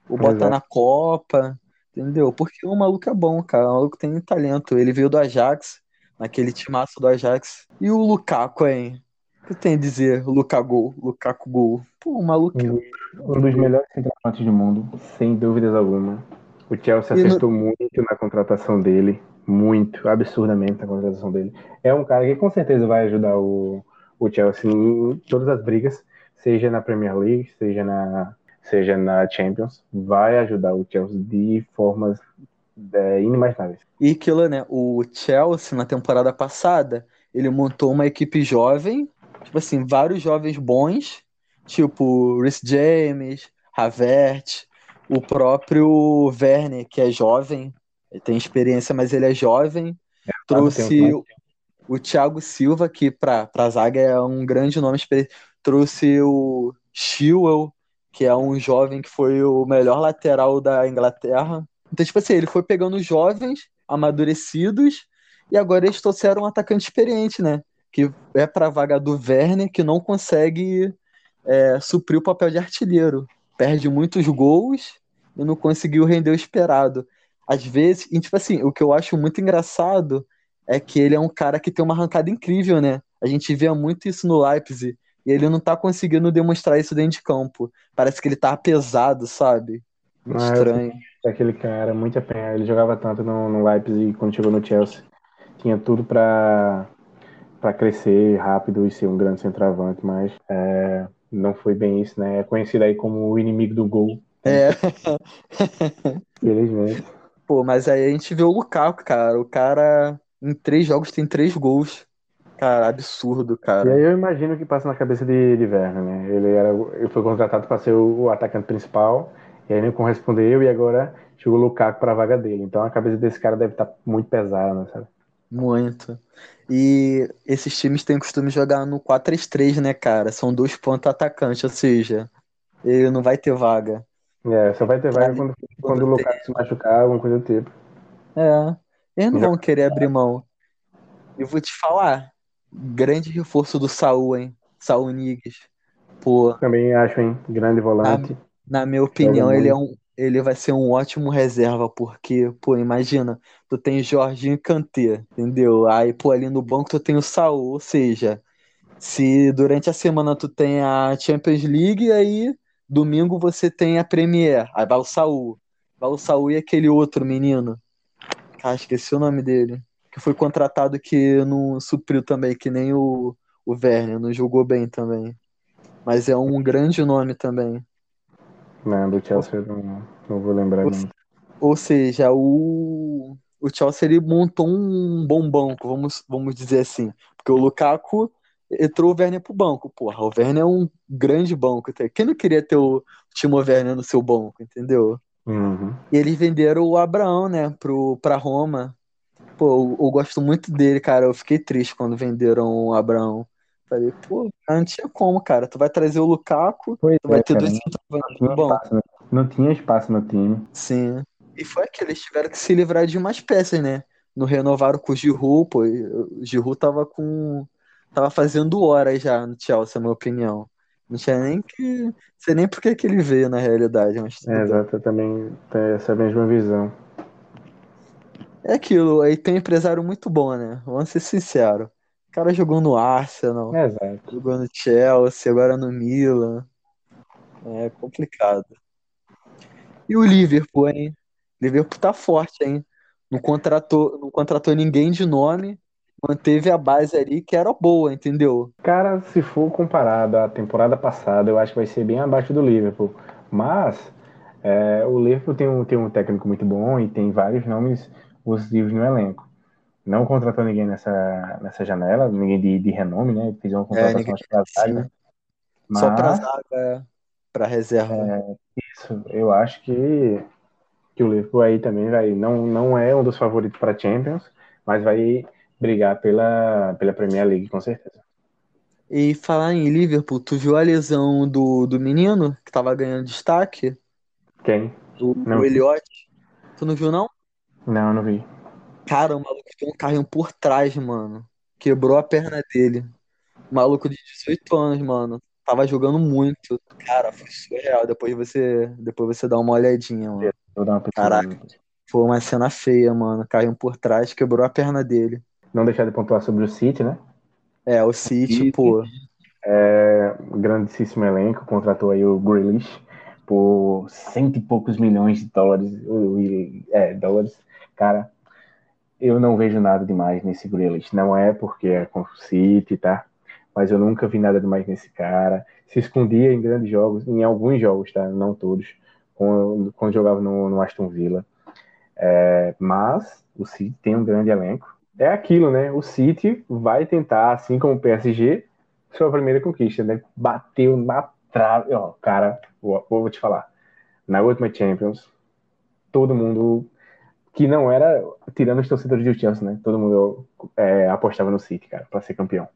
Ou bota Exato. na Copa. Entendeu? Porque o maluco é bom, cara. O maluco tem talento. Ele veio do Ajax, naquele timaço do Ajax. E o Lukaku, hein? O que tem a dizer? Lukaku, Lukaku Gol. Pô, o maluco. Um, um dos melhores centroavantes do mundo, sem dúvidas alguma. O Chelsea acertou no... muito na contratação dele muito, absurdamente a contratação dele. É um cara que com certeza vai ajudar o, o Chelsea em todas as brigas, seja na Premier League, seja na, seja na Champions, vai ajudar o Chelsea de formas é, inimagináveis. E aquilo, né? O Chelsea, na temporada passada, ele montou uma equipe jovem, tipo assim, vários jovens bons, tipo Rhys James, Havertz, o próprio Werner, que é jovem, ele tem experiência, mas ele é jovem. É, trouxe o, o Thiago Silva, que para a zaga é um grande nome. Trouxe o Chilwell, que é um jovem que foi o melhor lateral da Inglaterra. Então, tipo assim, ele foi pegando jovens, amadurecidos, e agora eles trouxeram um atacante experiente, né? Que é para a vaga do Werner, que não consegue é, suprir o papel de artilheiro. Perde muitos gols e não conseguiu render o esperado às vezes, e tipo assim, o que eu acho muito engraçado é que ele é um cara que tem uma arrancada incrível, né? A gente vê muito isso no Leipzig, e ele não tá conseguindo demonstrar isso dentro de campo. Parece que ele tá pesado, sabe? Estranho. Aquele cara, muito pena. Ele jogava tanto no, no Leipzig quando chegou no Chelsea. Tinha tudo para para crescer rápido e ser um grande centroavante, mas é, não foi bem isso, né? É conhecido aí como o inimigo do gol. É. Felizmente. Pô, mas aí a gente vê o Lukaku, cara. O cara em três jogos tem três gols. Cara, absurdo, cara. E aí eu imagino que passa na cabeça de, de Werner, né? Ele, era, ele foi contratado para ser o, o, atacante principal, e aí não correspondeu, e agora chegou o Lukaku para a vaga dele. Então a cabeça desse cara deve estar tá muito pesada, né, sabe? Muito. E esses times têm costume de jogar no 4-3-3, né, cara? São dois pontos atacantes, ou seja, ele não vai ter vaga. É, só vai ter vaga quando, quando o Lukaku se machucar, alguma coisa do tipo. É, eles não vão querer abrir mão. E vou te falar, grande reforço do Saul, hein? Saul Nigues. Pô. Também acho, hein? Grande volante. Na, na minha opinião, ele é um. Ele vai ser um ótimo reserva, porque, pô, imagina, tu tem Jorginho e Kanté, entendeu? Aí, pô, ali no banco tu tem o Saul, ou seja, se durante a semana tu tem a Champions League, aí Domingo você tem a Premier. Aí vai o Saul. Vai o Saul e aquele outro menino. Cara, esqueci o nome dele. Que foi contratado que não supriu também, que nem o, o Werner, não jogou bem também. Mas é um grande nome também. Não, do Chelsea não, não vou lembrar ou, ou seja, o, o Chelsea ele montou um bom banco, vamos, vamos dizer assim. Porque o Lukaku entrou o Werner pro banco. Porra, o Werner é um grande banco. Quem não queria ter o Timo Werner no seu banco, entendeu? Uhum. E eles venderam o Abraão, né, pro, pra Roma. Pô, eu, eu, gosto muito dele, cara. Eu fiquei triste quando venderam o Abraão. Falei, pô, não tinha como, cara. Tu vai trazer o Lukaku, Pois tu vai é, ter cara, dois não centroavantes tinha, bom. espaço, no- não tinha espaço no time. Sim. E foi aquilo, eles tiveram que se livrar de umas peças, né? Não renovaram com o Giroud, pô. O Giroud tava com. Tava fazendo horas já no Chelsea, na minha opinião. Não tinha nem que. Não sei nem por que que ele veio, na realidade, mas É, exato, eu também tenho essa mesma visão. É aquilo, aí tem um empresário muito bom, né? Vamos ser sinceros. O cara jogou no Arsenal, Exato. jogou no Chelsea, agora no Milan. É complicado. E o Liverpool, hein? Liverpool tá forte, hein? Não contratou, não contratou ninguém de nome, manteve a base ali que era boa, entendeu? Cara, se for comparado à temporada passada, eu acho que vai ser bem abaixo do Liverpool. Mas é, o Liverpool tem um, tem um técnico muito bom e tem vários nomes positivos no elenco. Não contratou ninguém nessa, nessa janela, ninguém de, de renome, né? Fez uma contratação ninguém- acho que pra zaga. sim. Só pra Mas zaga, pra reserva. isso, eu acho que, que o Liverpool aí também vai, não, não é um dos favoritos para Champions, mas vai brigar pela, pela Premier League, com certeza. E falar em Liverpool, tu viu a lesão do, do menino que tava ganhando destaque? Quem? Do, Não. do Elliott? Tu não viu, não? Não, não vi. Cara, o maluco tem um carrinho por trás, mano. Quebrou a perna dele. Maluco de 18 anos, mano. Tava jogando muito. Cara, foi surreal. Depois você, depois você dá uma olhadinha, mano. Vou dar uma. Caraca. Foi uma cena feia, mano. Carrinho por trás, quebrou a perna dele. Não deixar de pontuar sobre o City, né? É, o City, City. pô. É, um grandíssimo elenco, contratou aí o Grealish por cento e poucos milhões de dólares. o- É, dólares. Cara, eu não vejo nada demais nesse Grealish. Não é porque é com o City, tá? Mas eu nunca vi nada demais nesse cara. Se escondia em grandes jogos, em alguns jogos, tá? Não todos. Quando, quando jogava no, no Aston Villa. É, mas o City tem um grande elenco. É aquilo, né? O City vai tentar, assim como o PSG, sua primeira conquista, né? Bateu na trave. Ó, cara, vou, vou te falar. Na última Champions, todo mundo que não era, tirando os torcedores do Chelsea, né? Todo mundo é, apostava no City, cara, pra ser campeão.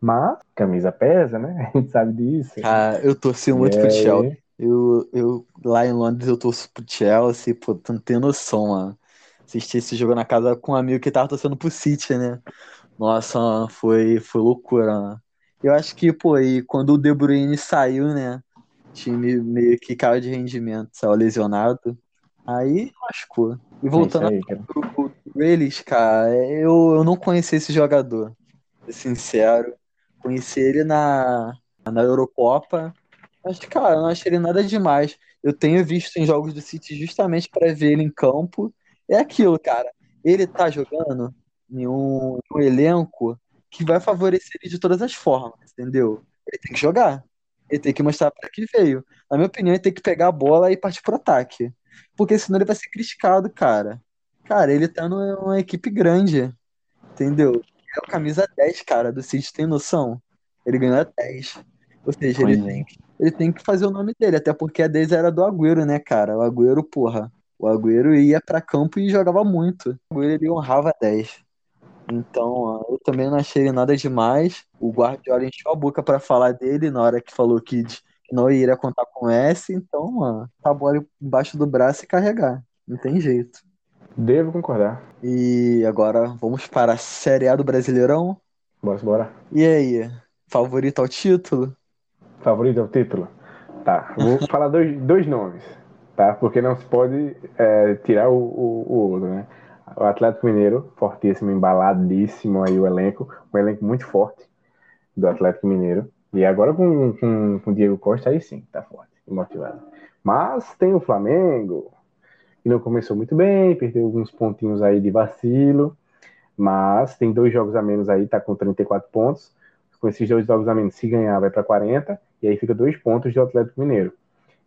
Mas, camisa pesa, né? A gente sabe disso. Cara, eu torci muito E pro Chelsea. Eu, eu, lá em Londres, eu torço pro Chelsea, pô, tu não tem noção, mano. Assisti esse jogo na casa com um amigo que tava torcendo pro City, né? Nossa, mano, foi, foi loucura, mano. Eu acho que, pô, e quando o De Bruyne saiu, né? O time meio que caiu de rendimento, saiu lesionado. Aí machucou. E É voltando aí, cara. pro Grealish, cara, eu, eu não conheci esse jogador, sincero. Conheci ele na, na Eurocopa. Mas, cara, eu não achei ele nada demais. Eu tenho visto em jogos do City justamente para ver ele em campo. É aquilo, cara. Ele tá jogando em um, em um elenco que vai favorecer ele de todas as formas, entendeu? Ele tem que jogar. Ele tem que mostrar para que veio. Na minha opinião, ele tem que pegar a bola e partir pro ataque. Porque senão ele vai ser criticado, cara. Cara, ele tá numa equipe grande, entendeu? É o camisa 10, cara, do City, tem noção? Ele ganhou a 10. Ou seja, ele Pois é. tem, que, ele tem que fazer o nome dele, até porque a 10 era do Agüero, né, cara? O Agüero, porra. O Agüero ia pra campo e jogava muito. O Agüero ele honrava a 10. Então, eu também não achei ele nada demais. O Guardiola encheu a boca pra falar dele na hora que falou que não iria contar com esse. Então, mano, tá a bola embaixo do braço e carregar. Não tem jeito. Devo concordar. E agora vamos para a Série A do Brasileirão. Bora, bora. E aí, favorito ao título? Favorito é o título? Tá, vou falar dois, dois nomes, tá? Porque não se pode é, tirar o, o, o outro, né? O Atlético Mineiro, fortíssimo, embaladíssimo aí o elenco, um elenco muito forte do Atlético Mineiro. E agora com, com, com o Diego Costa, aí sim, tá forte motivado. Mas tem o Flamengo, que não começou muito bem, perdeu alguns pontinhos aí de vacilo, mas tem dois jogos a menos aí, tá com 34 pontos. Com esses dois jogos a menos, se ganhar, vai para 40, e aí fica dois pontos do Atlético Mineiro.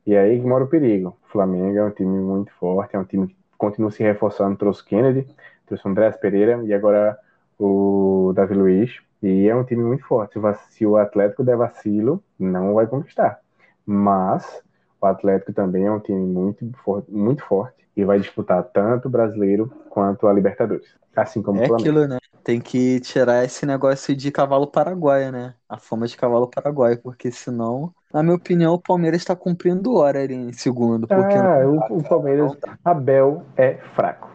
E aí que mora o perigo. O Flamengo é um time muito forte, é um time que continua se reforçando. Trouxe Kennedy, trouxe Andrés Pereira e agora o Davi Luiz. E é um time muito forte. Se o Atlético der vacilo, não vai conquistar. Mas o Atlético também é um time muito, for muito forte e vai disputar tanto o brasileiro quanto a Libertadores. Assim como É o Flamengo. aquilo, né? tem que tirar esse negócio de cavalo paraguaio, né? A fama de cavalo paraguaio, porque senão, na minha opinião, o Palmeiras está cumprindo hora ali em segundo. Porque ah, o, o, Palmeiras, Abel é fraco.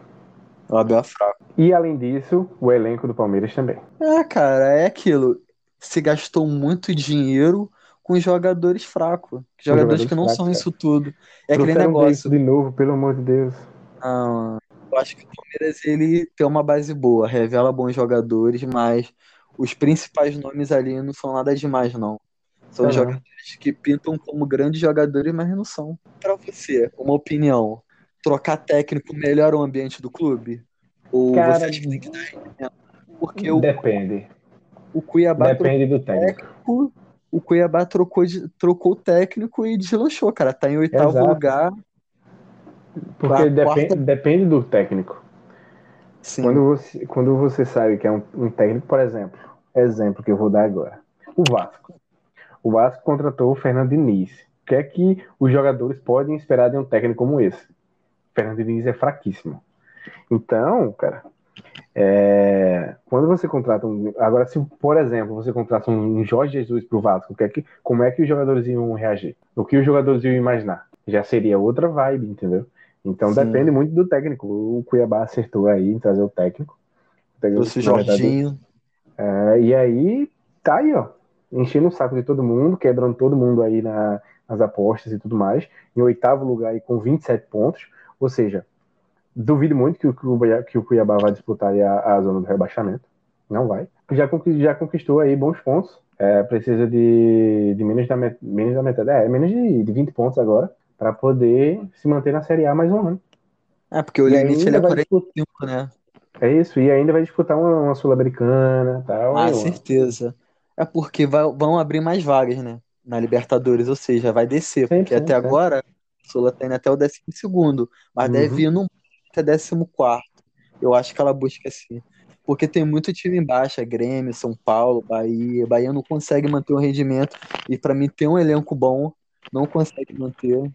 O Abel é fraco. E além disso, o elenco do Palmeiras também. É, cara, é aquilo. Se gastou muito dinheiro com jogadores fracos. Jogadores, jogadores que não fracos, são isso tudo. É aquele negócio. de novo, pelo amor de Deus. Não, eu acho que o Palmeiras ele tem uma base boa, revela bons jogadores, mas os principais nomes ali não são nada demais, não. São uhum. jogadores que pintam como grandes jogadores, mas não são. Para você, uma opinião, trocar técnico melhora o ambiente do clube? Ou Cara, você acha que tem que dar Porque o, Depende. O Cuiabá Depende do técnico. técnico. O Cuiabá trocou, de, trocou o técnico e deslanchou, cara. Tá em oitavo Exato. lugar. Porque depende, quarta... depende do técnico. Sim. Quando você, quando você sabe que é um, um, técnico, por exemplo, exemplo que eu vou dar agora, o Vasco. O Vasco contratou o Fernando Diniz. O que é que os jogadores podem esperar de um técnico como esse? Fernando Diniz é fraquíssimo. Então, cara, é, quando você contrata um. Agora, se, por exemplo, você contrata um Jorge Jesus pro Vasco, que é que, como é que os jogadores iam reagir? O que os jogadores iam imaginar? Já seria outra vibe, entendeu? Então Sim. depende muito do técnico. O Cuiabá acertou aí em trazer o técnico. Trouxe o Jorginho. É, e aí, tá aí, ó. Enchendo o saco de todo mundo, quebrando todo mundo aí na, nas apostas e tudo mais. Em oitavo lugar aí com 27 pontos. Ou seja, duvido muito que o, que o Cuiabá vai disputar a, a, zona do rebaixamento. Não vai. Já, já conquistou aí bons pontos. É, precisa de, de menos, da, menos da metade. É, menos de, de 20 pontos agora para poder se manter na Série A mais um ano. É, porque o e limite ele é 45, disputar... né? É isso, e ainda vai disputar uma, uma Sul-Americana tal. Ah, certeza. É porque vai, vão abrir mais vagas, né? Na Libertadores, ou seja, vai descer. Sempre, porque até sempre. agora, a Sula tem até o 12 segundo, mas uhum. deve ir no até 14. Eu acho que ela busca assim. Porque tem muito time embaixo, Grêmio, São Paulo, Bahia. Bahia não consegue manter o rendimento. E para mim ter um elenco bom, não consegue manter.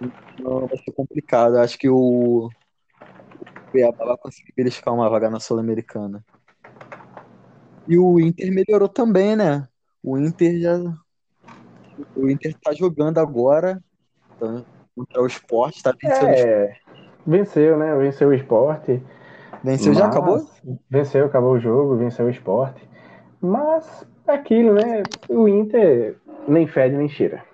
Então vai ser complicado. Acho que o, Cuiabá vai conseguir beliscar uma vaga na Sul-Americana. E o Inter melhorou também, né? O Inter já. O Inter tá jogando agora tá, contra o esporte, tá vencendo é, Venceu, né? Venceu o esporte. Venceu, já acabou? Venceu, acabou o jogo, venceu o esporte. Mas é aquilo, né? O Inter nem fede nem cheira.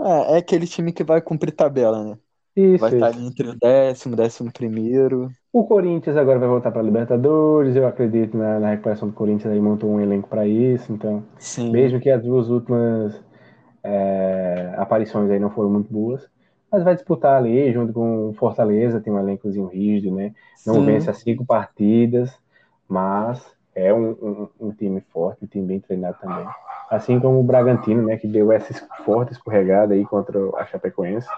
É, é aquele time que vai cumprir tabela, né? Isso, vai estar entre o décimo, décimo primeiro. O Corinthians agora vai voltar para a Libertadores. Eu acredito na, na, recuperação do Corinthians aí montou um elenco para isso. Então, Sim. mesmo que as duas últimas é, aparições aí não foram muito boas, mas vai disputar ali junto com Fortaleza, tem um elencozinho rígido, né? Não Sim. vence as cinco partidas, mas é um, um, um time forte, um time bem treinado também. Assim como o Bragantino, né, que deu essa forte escorregada aí contra a Chapecoense.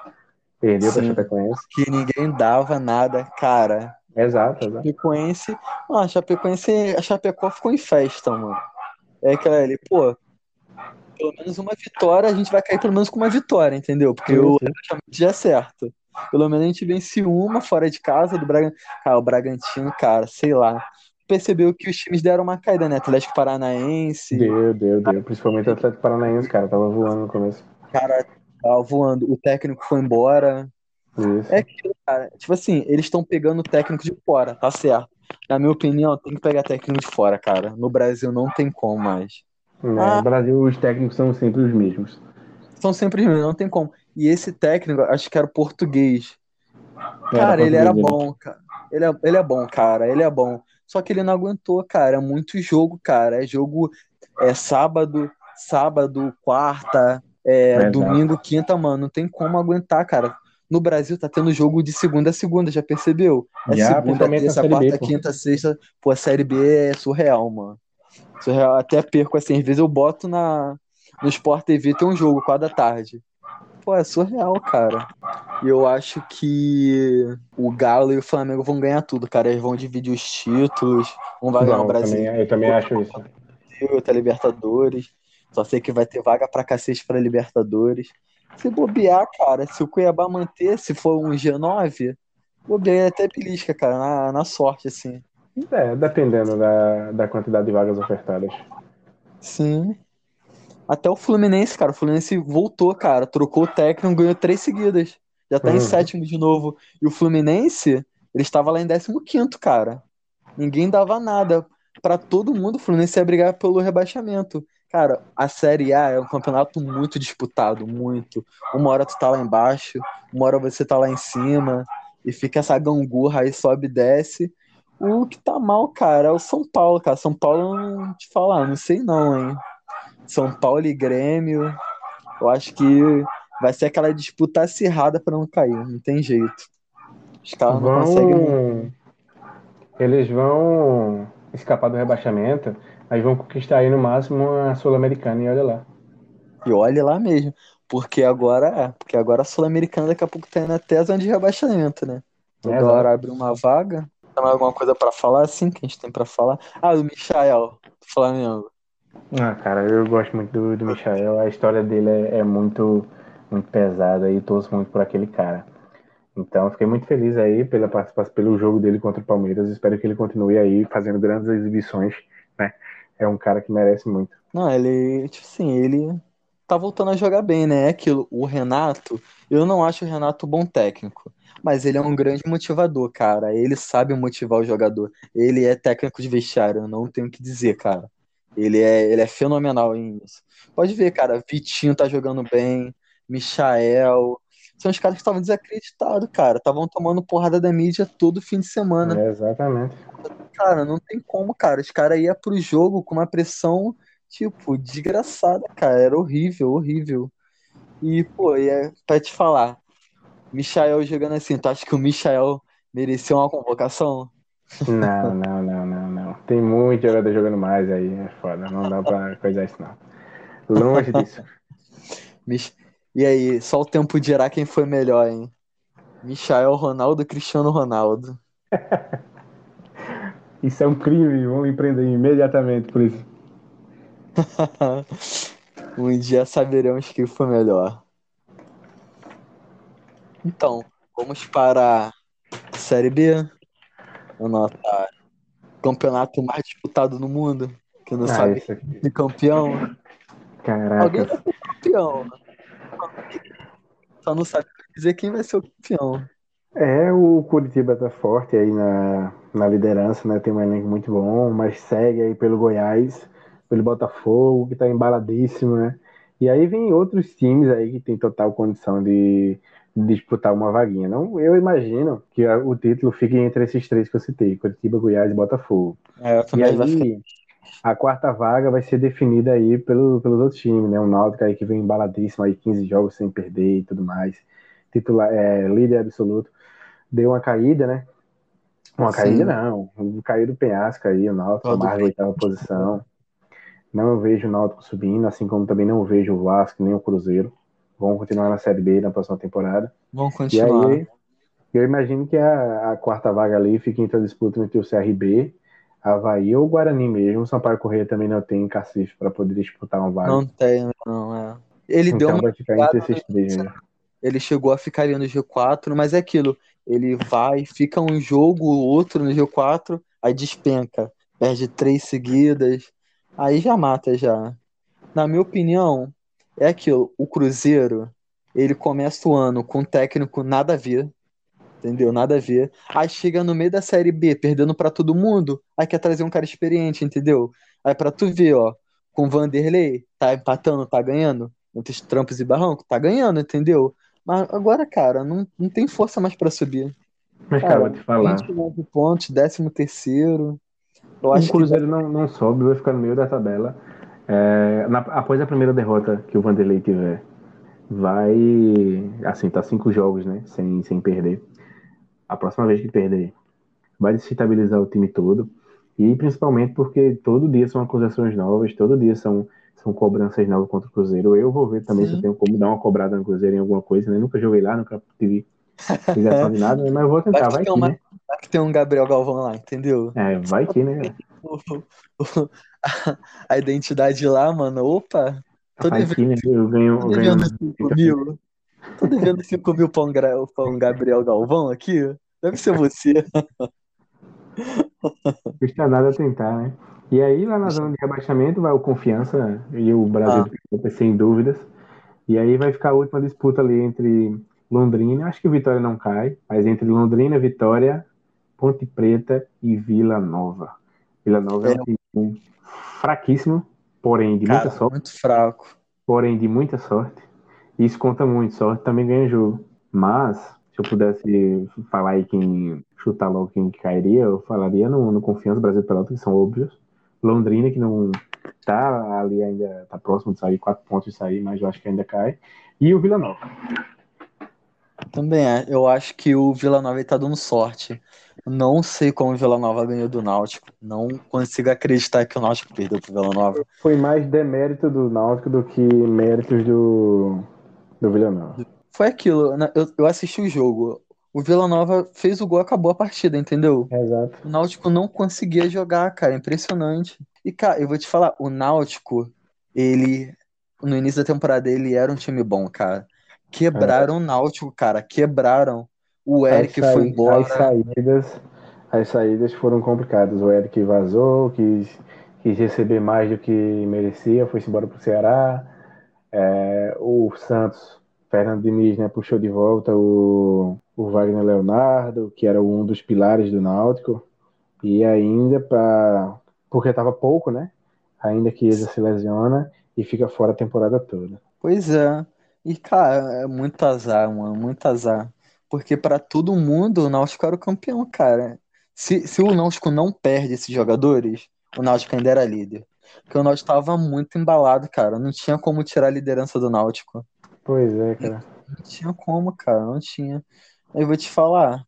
Perdeu para a Chapecoense. Que ninguém dava nada, cara. Exato, exato. Chapecoense. Ah, a Chapecoense, a Chapecó ficou em festa, mano. É aquela ali, pô, pelo menos uma vitória, a gente vai cair pelo menos com uma vitória, entendeu? Porque o já é certo. Pelo menos a gente vence uma fora de casa do Bragantino. Cara, o Bragantino, cara, sei lá percebeu que os times deram uma caída, né? Atlético Paranaense. Deu, deu, deu. Principalmente o Atlético Paranaense, cara. Tava voando no começo. Cara, tava voando. O técnico foi embora. Isso. É aquilo, cara. Tipo assim, eles estão pegando o técnico de fora, tá certo. Na minha opinião, tem que pegar técnico de fora, cara. No Brasil não tem como mais. É, ah, no Brasil os técnicos são sempre os mesmos. São sempre os mesmos, não tem como. E esse técnico, acho que era português. Cara, era ele era bom, cara. Ele é, ele é bom, cara. Ele é bom. Só que ele não aguentou, cara. É muito jogo, cara. É jogo é sábado, sábado, quarta, é, domingo, quinta, mano. Não tem como aguentar, cara. No Brasil tá tendo jogo de segunda a segunda, já percebeu? É segunda, terça, quarta, B, quinta, sexta. Pô, a série B é surreal, mano. Surreal. Até perco assim, às vezes eu boto na no Sport TV tem um jogo, quatro da tarde pô, é surreal, cara. E eu acho que o Galo e o Flamengo vão ganhar tudo, cara. Eles vão dividir os títulos, um vai ganhar o Brasil. Eu também, acho isso. Outra Libertadores. Só sei que vai ter vaga pra cacete pra Libertadores. Se bobear, cara, se o Cuiabá manter, se for um G9, bobear até belisca, cara, na, na sorte, assim. É, dependendo da, da quantidade de vagas ofertadas. Sim. Até o Fluminense, cara. O Fluminense voltou, cara. Trocou o técnico, ganhou três seguidas. Já tá em Uhum. sétimo de novo. E o Fluminense, ele estava lá em décimo quinto, cara. Ninguém dava nada. Pra todo mundo, o Fluminense ia brigar pelo rebaixamento. Cara, a Série A é um campeonato muito disputado, muito. Uma hora tu tá lá embaixo, uma hora você tá lá em cima. E fica essa gangorra aí, sobe e desce. O que tá mal, cara, é o São Paulo, cara. São Paulo, não te falar, não sei não, hein. São Paulo e Grêmio, eu acho que vai ser aquela disputa acirrada pra não cair, não tem jeito. Os caras não conseguem. Vão. Eles vão escapar do rebaixamento, aí vão conquistar aí no máximo a Sul-Americana e olha lá. E olhe lá mesmo. Porque agora é, porque agora a Sul-Americana daqui a pouco tá indo até a zona de rebaixamento, né? Exato. hora abre uma vaga. Tem mais alguma coisa pra falar assim que a gente tem pra falar? Ah, do Michael, do Flamengo. Ah, cara, eu gosto muito do, do Michael. A história dele é, é muito, muito pesada e torço muito por aquele cara. Então, eu fiquei muito feliz aí pela participação, pelo jogo dele contra o Palmeiras. Espero que ele continue aí fazendo grandes exibições, né? É um cara que merece muito. Não, ele, tipo assim, ele tá voltando a jogar bem, né? É aquilo, o Renato, eu não acho o Renato bom técnico, mas ele é um grande motivador, cara. Ele sabe motivar o jogador. Ele é técnico de vestiário, eu não tenho o que dizer, cara. Ele é, ele é fenomenal nisso. Pode ver, cara, Vitinho tá jogando bem, Michael. São os caras que estavam desacreditados, cara. Estavam tomando porrada da mídia todo fim de semana. É, exatamente. Cara, não tem como, cara. Os caras iam pro jogo com uma pressão, tipo, desgraçada, cara. Era horrível, horrível. E, pô, e é pra te falar, Michael jogando assim, tu acha que o Michael mereceu uma convocação? Não, não, não, não, não. Tem muito jogador jogando mais aí, é foda. Não dá pra coisar isso, não. Longe disso. E aí, só o tempo dirá quem foi melhor, hein? Michael Ronaldo, Cristiano Ronaldo. Isso é um crime, vamos empreender imediatamente por isso. Um dia saberemos quem foi melhor. Então, vamos para a Série B. A nota campeonato mais disputado no mundo. Que não Ah, sabe de campeão. Alguém vai Caraca. ser campeão. Só não sabe dizer quem vai ser o campeão. É, o Curitiba tá forte aí na, na liderança, né? Tem um elenco muito bom, mas segue aí pelo Goiás, pelo Botafogo, que tá embaladíssimo, né? E aí vem outros times aí que tem total condição de disputar uma vaguinha. Não, eu imagino que a- o título fique entre esses três que eu citei, Curitiba, Goiás e Botafogo. É, E aí, a quarta vaga vai ser definida aí pelo, pelos outros times, né? O Náutico aí que vem embaladíssimo aí, 15 jogos sem perder e tudo mais. Titular, é, líder absoluto. Deu uma caída, né? Uma Sim. caída não. Caiu do penhasco aí, o Náutico, mais oitava posição. Não vejo o Náutico subindo, assim como também não vejo o Vasco nem o Cruzeiro. Vão continuar na Série B na próxima temporada. E continuar. aí, eu imagino que a, a quarta vaga ali fique entre a disputa entre o CRB, Havaí ou o Guarani mesmo. O Sampaio Correia também não tem cacife para poder disputar uma vaga. Não tem, não é. Ele deu então uma vai ficar entre esses três. Né? ele chegou a ficar ali no G4, mas é aquilo, ele vai, fica um jogo, outro no G4, aí despenca, perde três seguidas, aí já mata já. Na minha opinião, é aquilo, o Cruzeiro, ele começa o ano com um técnico nada a ver, entendeu? Nada a ver. Aí chega no meio da Série B, perdendo pra todo mundo, aí quer trazer um cara experiente, entendeu? Aí pra tu ver, ó, com o Vanderlei, tá empatando, tá ganhando, entre os trampos e barrancos, tá ganhando, entendeu? Mas agora, cara, não, não tem força mais pra subir. Mas, cara, vou te falar. 29 pontos, 13 terceiro. Eu acho o Cruzeiro não, não sobe, vai ficar no meio da tabela. É, na- após a primeira derrota que o Vanderlei tiver, vai. Assim, tá cinco jogos, né? Sem, sem perder. A próxima vez que perder, vai desestabilizar o time todo. E principalmente porque todo dia são acusações novas, todo dia são, são cobranças novas contra o Cruzeiro. Eu vou ver também Sim. se eu tenho como dar uma cobrada no Cruzeiro em alguma coisa, né? Nunca joguei lá, nunca tive ligação de nada, mas eu vou tentar, Vai vai que que, tem uma- né? vai que tem um Gabriel Galvão lá, entendeu? É, vai que, né? a identidade lá, mano, opa, tô devendo, que, né? Eu ganho, tô eu ganho devendo 5 mil. Tô devendo 5 mil um, pra um Gabriel Galvão aqui. Deve ser você. Custa nada tentar, né? E aí, lá na zona de rebaixamento, vai o Confiança e o Brasil ah. sem dúvidas. E aí vai ficar a última disputa ali entre Londrina, acho que Vitória não cai, mas entre Londrina, Vitória, Ponte Preta e Vila Nova. Vila Nova é, é um time fraquíssimo, porém de Cara, muita sorte. Muito fraco. Porém de muita sorte. Isso conta muito, sorte também ganha jogo. Mas, se eu pudesse falar aí quem chutar logo quem cairia, eu falaria no, no Confiança Brasil Pelotas, que são óbvios. Londrina, que não tá ali ainda, tá próximo de sair, quatro pontos de sair, mas eu acho que ainda cai. E o Vila Nova. Também é. Eu acho que o Vila Nova está dando sorte. Não sei como o Vila Nova ganhou do Náutico. Não consigo acreditar que o Náutico perdeu pro Vila Nova. Foi mais demérito do Náutico do que méritos do, do Vila Nova. Foi aquilo. Né? Eu, eu assisti o jogo. O Vila Nova fez o gol, acabou a partida, entendeu? Exato. O Náutico não conseguia jogar, cara. Impressionante. E, cara, eu vou te falar, o Náutico, ele. No início da temporada, ele era um time bom, cara. Quebraram é. o Náutico, cara. Quebraram. O Eric foi embora. As saídas, as saídas foram complicadas. O Eric vazou, quis, quis receber mais do que merecia, foi-se embora pro Ceará. É, o Santos, Fernando Diniz, né, puxou de volta o, o Wagner Leonardo, que era um dos pilares do Náutico. E ainda para porque estava pouco, né? Ainda que ele se lesiona e fica fora a temporada toda. Pois é. E, cara, é muito azar, mano, muito azar. Porque para todo mundo o Náutico era o campeão, cara. Se, se o Náutico não perde esses jogadores, o Náutico ainda era líder. Porque o Náutico tava muito embalado, cara. Não tinha como tirar a liderança do Náutico. Pois é, cara. Não tinha como, cara. Não tinha. Eu vou te falar.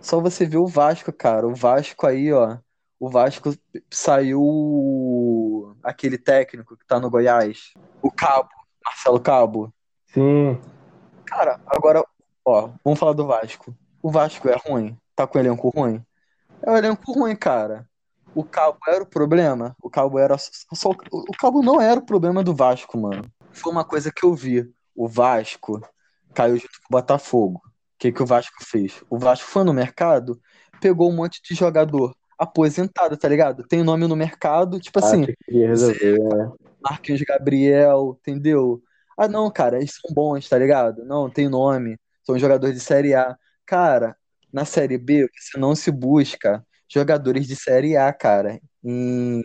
Só você ver o Vasco, cara. O Vasco aí, ó. O Vasco saiu aquele técnico que tá no Goiás. O Cabo. Marcelo Cabo. Sim. Cara, agora, ó, vamos falar do Vasco. O Vasco é ruim? Tá com elenco ruim? É um elenco ruim, cara. O Cabo era o problema? O Cabo era só. O Cabo não era o problema do Vasco, mano. Foi uma coisa que eu vi. O Vasco caiu junto com o Botafogo. O que, que o Vasco fez? O Vasco foi no mercado, pegou um monte de jogador aposentado, tá ligado? Tem nome no mercado, tipo ah, assim. Resolver, é. Marquinhos Gabriel, entendeu? Ah, não, cara, eles são bons, tá ligado? Não, tem nome, são jogadores de Série A. Cara, na Série B, você não se busca jogadores de Série A, cara, em,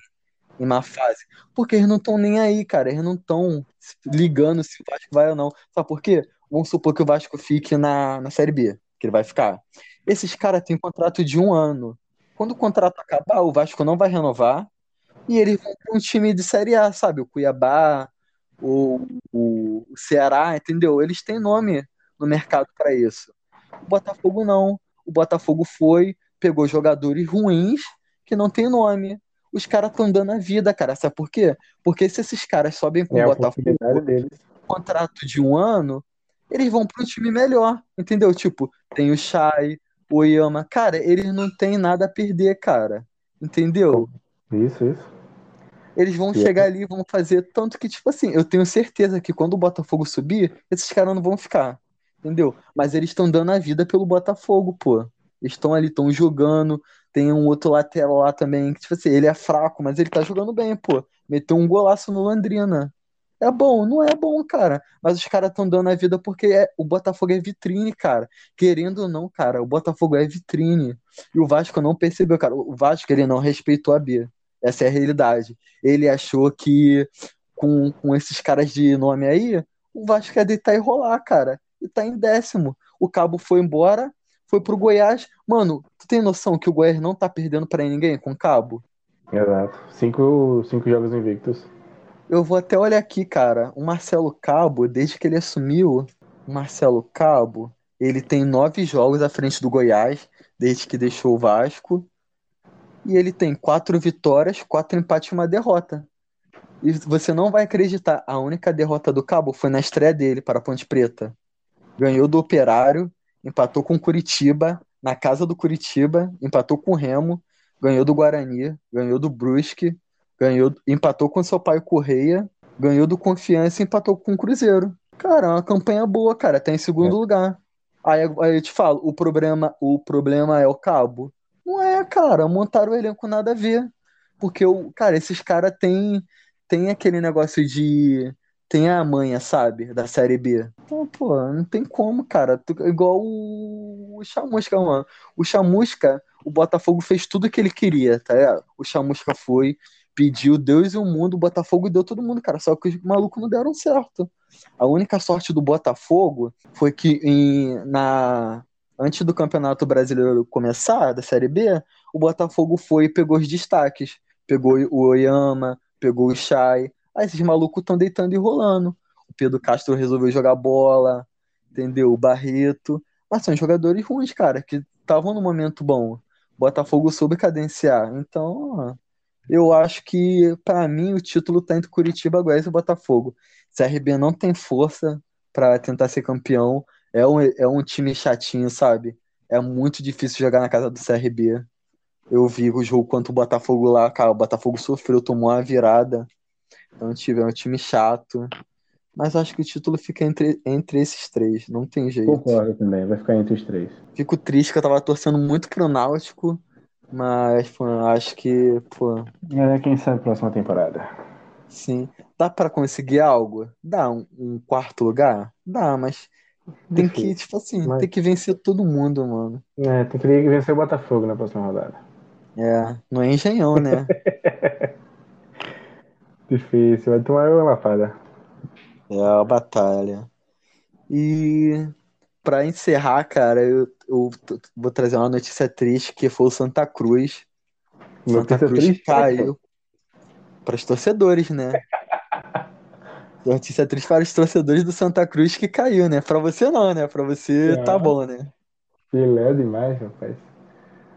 em uma fase. Porque eles não estão nem aí, cara. Eles não estão ligando se o Vasco vai ou não. Sabe por quê? Vamos supor que o Vasco fique na, na Série B, que ele vai ficar. Esses caras têm contrato de um ano. Quando o contrato acabar, o Vasco não vai renovar. E eles vão para um time de Série A, sabe? O Cuiabá, o, o, Ceará, entendeu? Eles têm nome no mercado para isso. O Botafogo não. O Botafogo foi, pegou jogadores ruins que não tem nome. Os caras estão dando a vida, cara. Sabe por quê? Porque se esses caras sobem com é o Botafogo contrato de um ano, eles vão para um time melhor, entendeu? Tipo, tem o Chay, o Yama. Cara, eles não têm nada a perder, cara. Entendeu? Isso, isso. Eles vão chegar ali e vão fazer tanto que, tipo assim, eu tenho certeza que quando o Botafogo subir, esses caras não vão ficar. Entendeu? Mas eles estão dando a vida pelo Botafogo, pô. Eles estão ali, estão jogando. Tem um outro lateral lá também, que, tipo assim, ele é fraco, mas ele tá jogando bem, pô. Meteu um golaço no Landrina. É bom, não é bom, cara. Mas os caras estão dando a vida porque é, o Botafogo é vitrine, cara. Querendo ou não, cara, o Botafogo é vitrine. E o Vasco não percebeu, cara. O Vasco, ele não respeitou a B. Essa é a realidade. Ele achou que com, com esses caras de nome aí, o Vasco ia deitar e rolar, cara. E tá em décimo. O Cabo foi embora, foi pro Goiás. Mano, tu tem noção que o Goiás não tá perdendo para ninguém com o Cabo? Exato. Cinco, cinco jogos invictos. Eu vou até olhar aqui, cara. O Marcelo Cabo, desde que ele assumiu, o Marcelo Cabo, ele tem nove jogos à frente do Goiás, desde que deixou o Vasco e ele tem quatro vitórias, quatro empates e uma derrota. E você não vai acreditar, a única derrota do Cabo foi na estreia dele para a Ponte Preta. Ganhou do Operário, empatou com Curitiba, na casa do Curitiba, empatou com o Remo, ganhou do Guarani, ganhou do Brusque, ganhou, empatou com seu pai Correia, ganhou do Confiança e empatou com o Cruzeiro. Cara, é uma campanha boa, cara, tá em segundo é. lugar. Aí, aí eu te falo, o problema, o problema é o Cabo. Não é, cara, montaram o elenco nada a ver. Porque, o, cara, esses caras têm tem aquele negócio de. Tem a manha, sabe? Da série B. Então, pô, não tem como, cara. Igual o, o Chamusca, mano. O Chamusca, o Botafogo fez tudo que ele queria, tá? O Chamusca foi, pediu Deus e o mundo, o Botafogo deu todo mundo, cara. Só que os malucos não deram certo. A única sorte do Botafogo foi que em, na, antes do Campeonato Brasileiro começar, da Série B, o Botafogo foi e pegou os destaques. Pegou o Oyama, pegou o Chay. Aí esses malucos estão deitando e rolando. O Pedro Castro resolveu jogar bola, entendeu? O Barreto. Mas são jogadores ruins, cara, que estavam no momento bom. O Botafogo soube cadenciar. Então, eu acho que, para mim, o título tá entre Curitiba, Goiás e Botafogo. CRB não tem força para tentar ser campeão. É um, é um time chatinho, sabe? É muito difícil jogar na casa do CRB. Eu vi o jogo contra o Botafogo lá, cara. O Botafogo sofreu, tomou uma virada. Então, tive, é um time chato. Mas acho que o título fica entre, entre esses três. Não tem jeito. Concordo também, vai ficar entre os três. Fico triste que eu tava torcendo muito pro Náutico. Mas, pô, acho que, pô. É, quem sabe próxima temporada. Sim. Dá para conseguir algo? Dá. Um, um, quarto lugar? Dá, mas tem Difícil. que, tipo assim, mas... tem que vencer todo mundo, mano. É, tem que vencer o Botafogo na próxima rodada. É, não é engenhão, né? Difícil, vai tomar uma lapada. É a batalha. E para encerrar, cara, eu, eu, vou trazer uma notícia triste que foi o Santa Cruz. Santa notícia Cruz triste, caiu para os torcedores, né? notícia triste para os torcedores do Santa Cruz que caiu, né? Para você não, né? Para você é. tá bom, né? Filé demais, rapaz.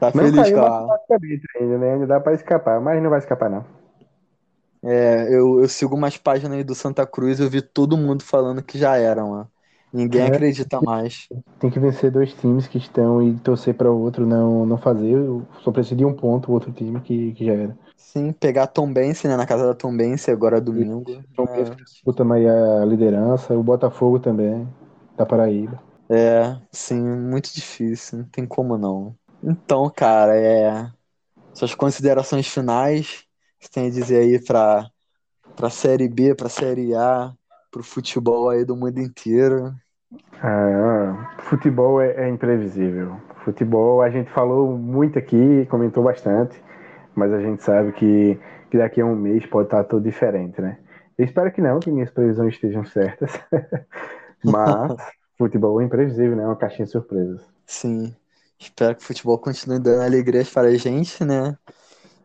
Tá não feliz caiu com a... ainda, né? Ainda dá pra escapar, mas não vai escapar, não. É, eu, eu sigo umas páginas aí do Santa Cruz eu vi todo mundo falando que já era, mano. Ninguém é. acredita mais. Tem que vencer dois times que estão e torcer para o outro não, não fazer. Só precisa de um ponto, o outro time que, que já era. Sim, pegar a Tombense, né? Na casa da Tombense agora domingo. Tombense é. disputa aí a liderança, o Botafogo também, da Paraíba. É, sim, muito difícil, não tem como não. Então, cara, é. Suas considerações finais, que você tem a dizer aí pra, pra Série B, pra Série A, pro futebol aí do mundo inteiro? Ah, futebol é, é imprevisível. Futebol, a gente falou muito aqui, comentou bastante, mas a gente sabe que, que daqui a um mês pode estar tudo diferente, né? Eu espero que não, que minhas previsões estejam certas. mas futebol é imprevisível, né? É uma caixinha de surpresas. Sim. Espero que o futebol continue dando alegrias para a gente, né?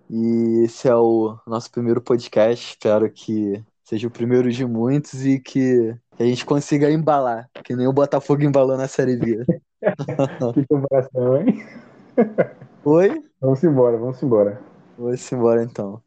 E esse é o nosso primeiro podcast. Espero que seja o primeiro de muitos e que a gente consiga embalar, que nem o Botafogo embalou na Série B. que comparação, hein? Oi? Vamos embora, vamos embora. Vamos embora então.